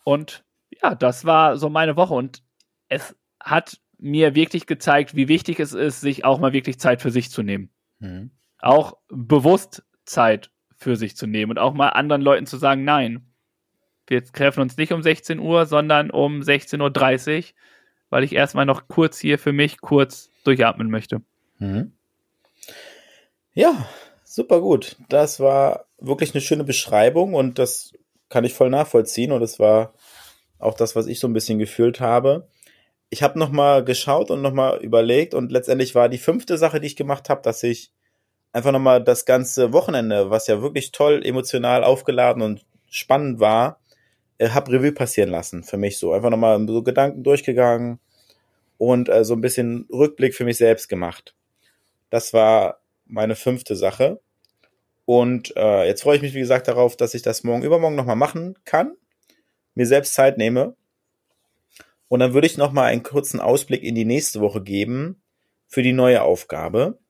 Und ja, das war so meine Woche. Und es hat mir wirklich gezeigt, wie wichtig es ist, sich auch mal wirklich Zeit für sich zu nehmen. Mhm. Auch bewusst Zeit für sich zu nehmen und auch mal anderen Leuten zu sagen, nein, wir treffen uns nicht um 16 Uhr, sondern um 16.30 Uhr, weil ich erstmal noch kurz hier für mich kurz durchatmen möchte. Mhm. Ja, super gut. Das war wirklich eine schöne Beschreibung und das kann ich voll nachvollziehen und es war auch das, was ich so ein bisschen gefühlt habe. Ich habe noch mal geschaut und noch mal überlegt und letztendlich war die fünfte Sache, die ich gemacht habe, dass ich einfach nochmal das ganze Wochenende, was ja wirklich toll, emotional aufgeladen und spannend war, äh, hab Revue passieren lassen für mich so. Einfach nochmal so Gedanken durchgegangen und äh, so ein bisschen Rückblick für mich selbst gemacht. Das war meine fünfte Sache. Und äh, jetzt freue ich mich, wie gesagt, darauf, dass ich das morgen übermorgen nochmal machen kann, mir selbst Zeit nehme. Und dann würde ich nochmal einen kurzen Ausblick in die nächste Woche geben für die neue Aufgabe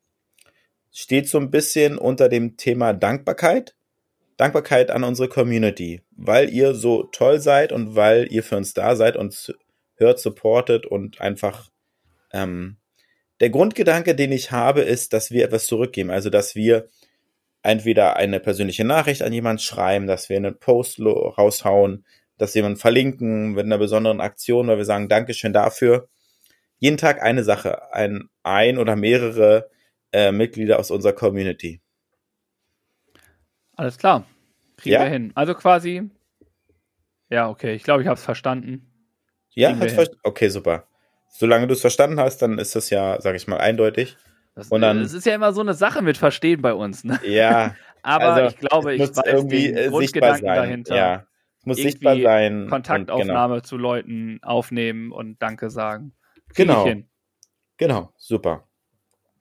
steht so ein bisschen unter dem Thema Dankbarkeit. Dankbarkeit an unsere Community, weil ihr so toll seid und weil ihr für uns da seid, und hört, supportet und einfach ähm, der Grundgedanke, den ich habe, ist, dass wir etwas zurückgeben. Also, dass wir entweder eine persönliche Nachricht an jemanden schreiben, dass wir einen Post raushauen, dass jemanden verlinken mit einer besonderen Aktion, weil wir sagen, Dankeschön dafür. Jeden Tag eine Sache, ein, ein oder mehrere äh, Mitglieder aus unserer Community. Alles klar. Kriegen ja? wir hin. Also quasi. Ja, okay. Ich glaube, ich habe es verstanden. Ja, hast ver okay, super. Solange du es verstanden hast, dann ist das ja, sag ich mal, eindeutig. Das, und dann, das ist ja immer so eine Sache mit Verstehen bei uns. Ne? Ja. Aber also, ich glaube, ich weiß irgendwie den Grundgedanken sein. dahinter. Ja. Es muss sichtbar sein. Kontaktaufnahme genau. zu Leuten aufnehmen und Danke sagen. Krieg genau. Genau, super.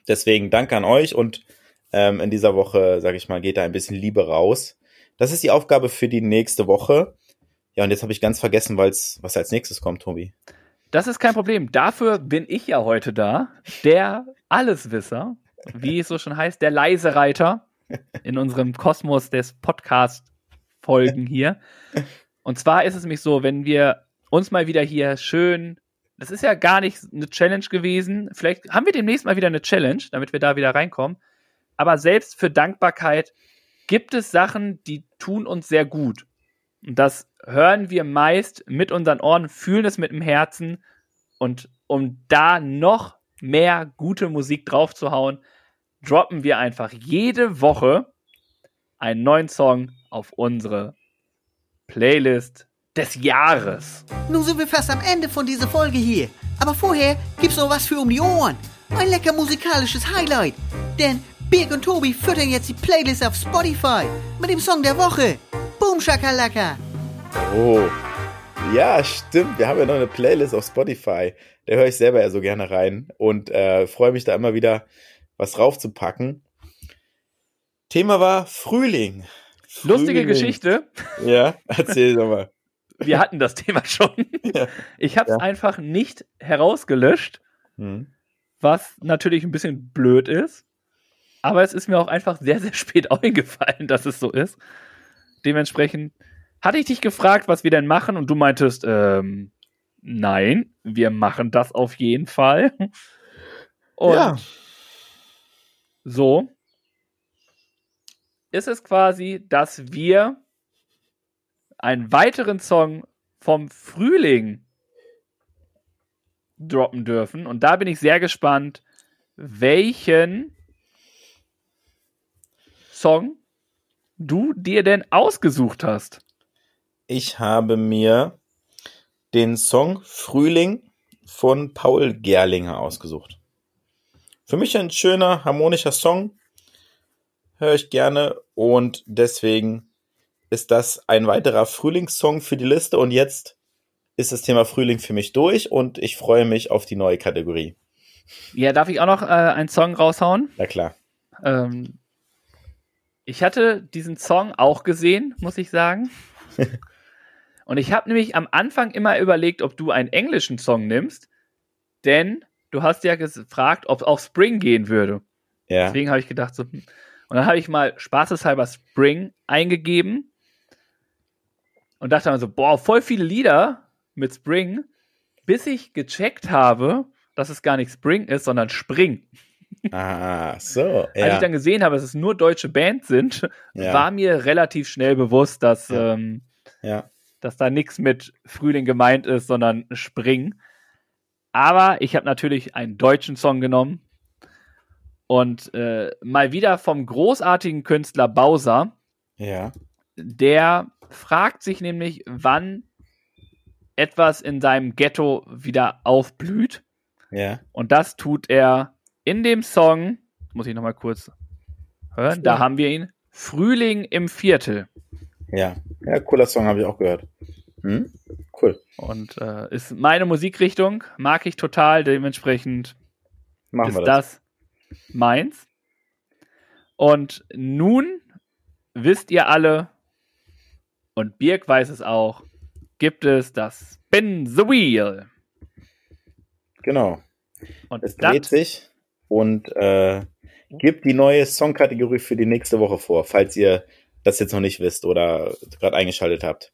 Deswegen danke an euch und ähm, in dieser Woche, sage ich mal, geht da ein bisschen Liebe raus. Das ist die Aufgabe für die nächste Woche. Ja, und jetzt habe ich ganz vergessen, weil's, was als nächstes kommt, Tobi. Das ist kein Problem. Dafür bin ich ja heute da. Der Alleswisser, wie es so schon heißt, der leise Reiter in unserem Kosmos des Podcast-Folgen hier. Und zwar ist es nämlich so, wenn wir uns mal wieder hier schön das ist ja gar nicht eine Challenge gewesen. Vielleicht haben wir demnächst mal wieder eine Challenge, damit wir da wieder reinkommen. Aber selbst für Dankbarkeit gibt es Sachen, die tun uns sehr gut. Und das hören wir meist mit unseren Ohren, fühlen es mit dem Herzen. Und um da noch mehr gute Musik draufzuhauen, droppen wir einfach jede Woche einen neuen Song auf unsere Playlist des Jahres. Nun sind wir fast am Ende von dieser Folge hier. Aber vorher gibt's noch was für um die Ohren. Ein lecker musikalisches Highlight. Denn Birg und Tobi füttern jetzt die Playlist auf Spotify mit dem Song der Woche. Boom Shakalaka. Oh. Ja, stimmt. Wir haben ja noch eine Playlist auf Spotify. Da höre ich selber ja so gerne rein und äh, freue mich da immer wieder, was draufzupacken. Thema war Frühling. Frühling. Lustige Geschichte. Ja, erzähl doch mal wir hatten das Thema schon. Ja. Ich habe es ja. einfach nicht herausgelöscht, mhm. was natürlich ein bisschen blöd ist. Aber es ist mir auch einfach sehr, sehr spät eingefallen, dass es so ist. Dementsprechend, hatte ich dich gefragt, was wir denn machen und du meintest, ähm, nein, wir machen das auf jeden Fall. Und ja. so ist es quasi, dass wir einen weiteren Song vom Frühling droppen dürfen. Und da bin ich sehr gespannt, welchen Song du dir denn ausgesucht hast. Ich habe mir den Song Frühling von Paul Gerlinger ausgesucht. Für mich ein schöner, harmonischer Song. Höre ich gerne und deswegen ist das ein weiterer Frühlingssong für die Liste und jetzt ist das Thema Frühling für mich durch und ich freue mich auf die neue Kategorie. Ja, darf ich auch noch äh, einen Song raushauen? Na klar. Ähm, ich hatte diesen Song auch gesehen, muss ich sagen. Und ich habe nämlich am Anfang immer überlegt, ob du einen englischen Song nimmst, denn du hast ja gefragt, ob es auf Spring gehen würde. Ja. Deswegen habe ich gedacht, so, hm. und dann habe ich mal spaßeshalber Spring eingegeben und dachte dann so, boah, voll viele Lieder mit Spring, bis ich gecheckt habe, dass es gar nicht Spring ist, sondern Spring. Ah, so. Als ich dann gesehen habe, dass es nur deutsche Bands sind, Ja. war mir relativ schnell bewusst, dass, Ja. ähm, ja. dass da nichts mit Frühling gemeint ist, sondern Spring. Aber ich habe natürlich einen deutschen Song genommen und äh, mal wieder vom großartigen Künstler Bowser. Ja. Der fragt sich nämlich, wann etwas in seinem Ghetto wieder aufblüht. Ja. Und das tut er in dem Song, muss ich nochmal kurz hören, da haben wir ihn, Frühling im Viertel. Ja. Ja, cooler Song habe ich auch gehört. Hm? Cool. Und äh, ist meine Musikrichtung, mag ich total, dementsprechend Machen ist wir das. das meins. Und nun wisst ihr alle, und Birk weiß es auch, gibt es das Spin the Wheel. Genau. Und Es dreht sich und äh, gibt die neue Songkategorie für die nächste Woche vor, falls ihr das jetzt noch nicht wisst oder gerade eingeschaltet habt.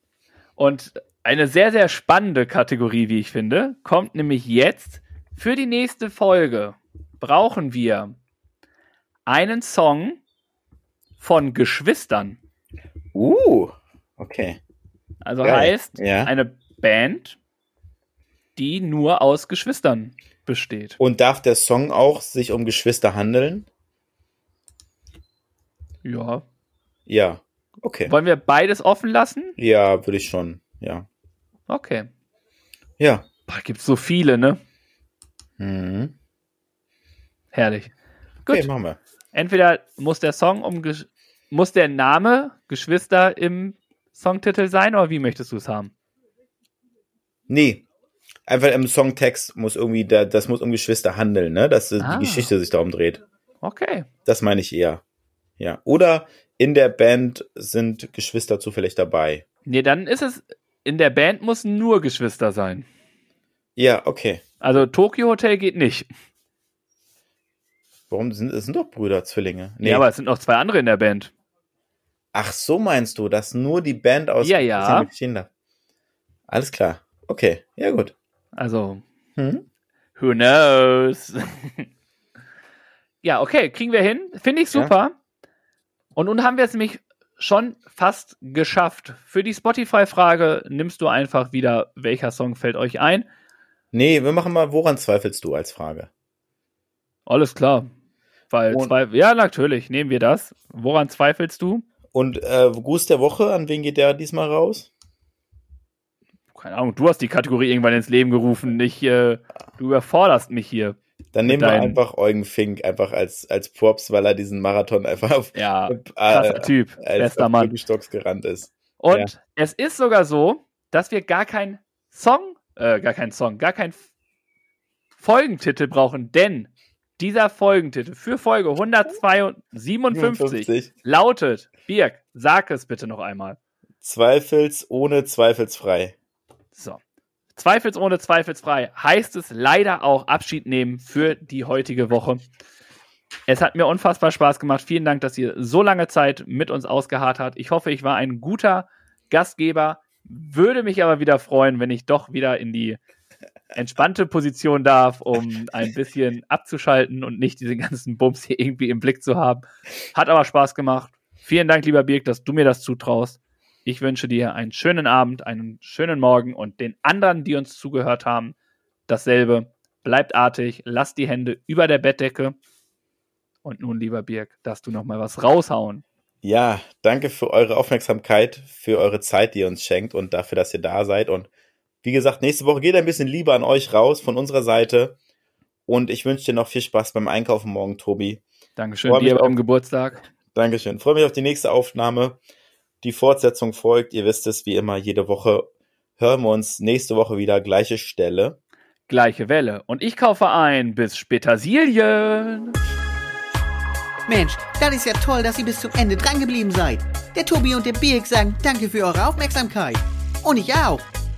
und eine sehr, sehr spannende Kategorie, wie ich finde, kommt nämlich jetzt. Für die nächste Folge brauchen wir einen Song von Geschwistern. Uh, okay. Also Geil. heißt, Ja. eine Band, die nur aus Geschwistern besteht. Und darf der Song auch sich um Geschwister handeln? Ja. Ja. Okay. Wollen wir beides offen lassen? Ja, würde ich schon. Ja. Okay. Ja. Boah, gibt's so viele, ne? Mhm. Herrlich. Gut. Okay, machen wir. Entweder muss der Song um Gesch- muss der Name Geschwister im Songtitel sein oder wie möchtest du es haben? Nee. Einfach im Songtext muss irgendwie, da, das muss um Geschwister handeln, ne? Dass Ah. die Geschichte sich darum dreht. Okay. Das meine ich eher. Ja. Oder in der Band sind Geschwister zufällig dabei. Nee, dann ist es in der Band muss nur Geschwister sein. Ja, okay. Also Tokyo Hotel geht nicht. Warum sind es sind doch Brüder, Zwillinge? Nee, aber es sind noch zwei andere in der Band. Ach, so meinst du, dass nur die Band aus Ja, ja. Bestehen darf? Alles klar. Okay, ja gut. Also Hm? Who knows? ja, okay, kriegen wir hin. Finde ich Ja. super. Und nun haben wir es nämlich schon fast geschafft. Für die Spotify-Frage nimmst du einfach wieder, welcher Song fällt euch ein. Nee, wir machen mal, woran zweifelst du als Frage? Alles klar. Weil zwei, ja, natürlich, nehmen wir das. Woran zweifelst du? Und äh, Gruß der Woche, an wen geht der diesmal raus? Keine Ahnung, du hast die Kategorie irgendwann ins Leben gerufen. Ich, äh, du überforderst mich hier. Dann nehmen wir einfach Eugen Fink einfach als, als Props, weil er diesen Marathon einfach auf, Ja, äh, Typ, als bester Mann. Birkenstocks gerannt ist. Und Ja. es ist sogar so, dass wir gar keinen Song, äh, gar keinen Song, gar keinen Folgentitel brauchen, denn dieser Folgentitel für Folge 157 57. lautet, Birg, sag es bitte noch einmal. Zweifels ohne zweifelsfrei. So. Zweifelsohne zweifelsfrei heißt es leider auch Abschied nehmen für die heutige Woche. Es hat mir unfassbar Spaß gemacht. Vielen Dank, dass ihr so lange Zeit mit uns ausgeharrt habt. Ich hoffe, ich war ein guter Gastgeber. Würde mich aber wieder freuen, wenn ich doch wieder in die entspannte Position darf, um ein bisschen abzuschalten und nicht diese ganzen Bums hier irgendwie im Blick zu haben. Hat aber Spaß gemacht. Vielen Dank, lieber Birk, dass du mir das zutraust. Ich wünsche dir einen schönen Abend, einen schönen Morgen und den anderen, die uns zugehört haben, dasselbe. Bleibt artig, lasst die Hände über der Bettdecke. Und nun, lieber Birk, darfst du noch mal was raushauen. Ja, danke für eure Aufmerksamkeit, für eure Zeit, die ihr uns schenkt und dafür, dass ihr da seid. Und wie gesagt, nächste Woche geht ein bisschen lieber an euch raus von unserer Seite. Und ich wünsche dir noch viel Spaß beim Einkaufen morgen, Tobi. Dankeschön Freu dir beim Geburtstag. Dankeschön. Freue mich auf die nächste Aufnahme. Die Fortsetzung folgt. Ihr wisst es, wie immer, jede Woche hören wir uns nächste Woche wieder. Gleiche Stelle. Gleiche Welle. Und ich kaufe ein. Bis Petersilien. Mensch, das ist ja toll, dass ihr bis zum Ende drangeblieben seid. Der Tobi und der Birk sagen danke für eure Aufmerksamkeit. Und ich auch.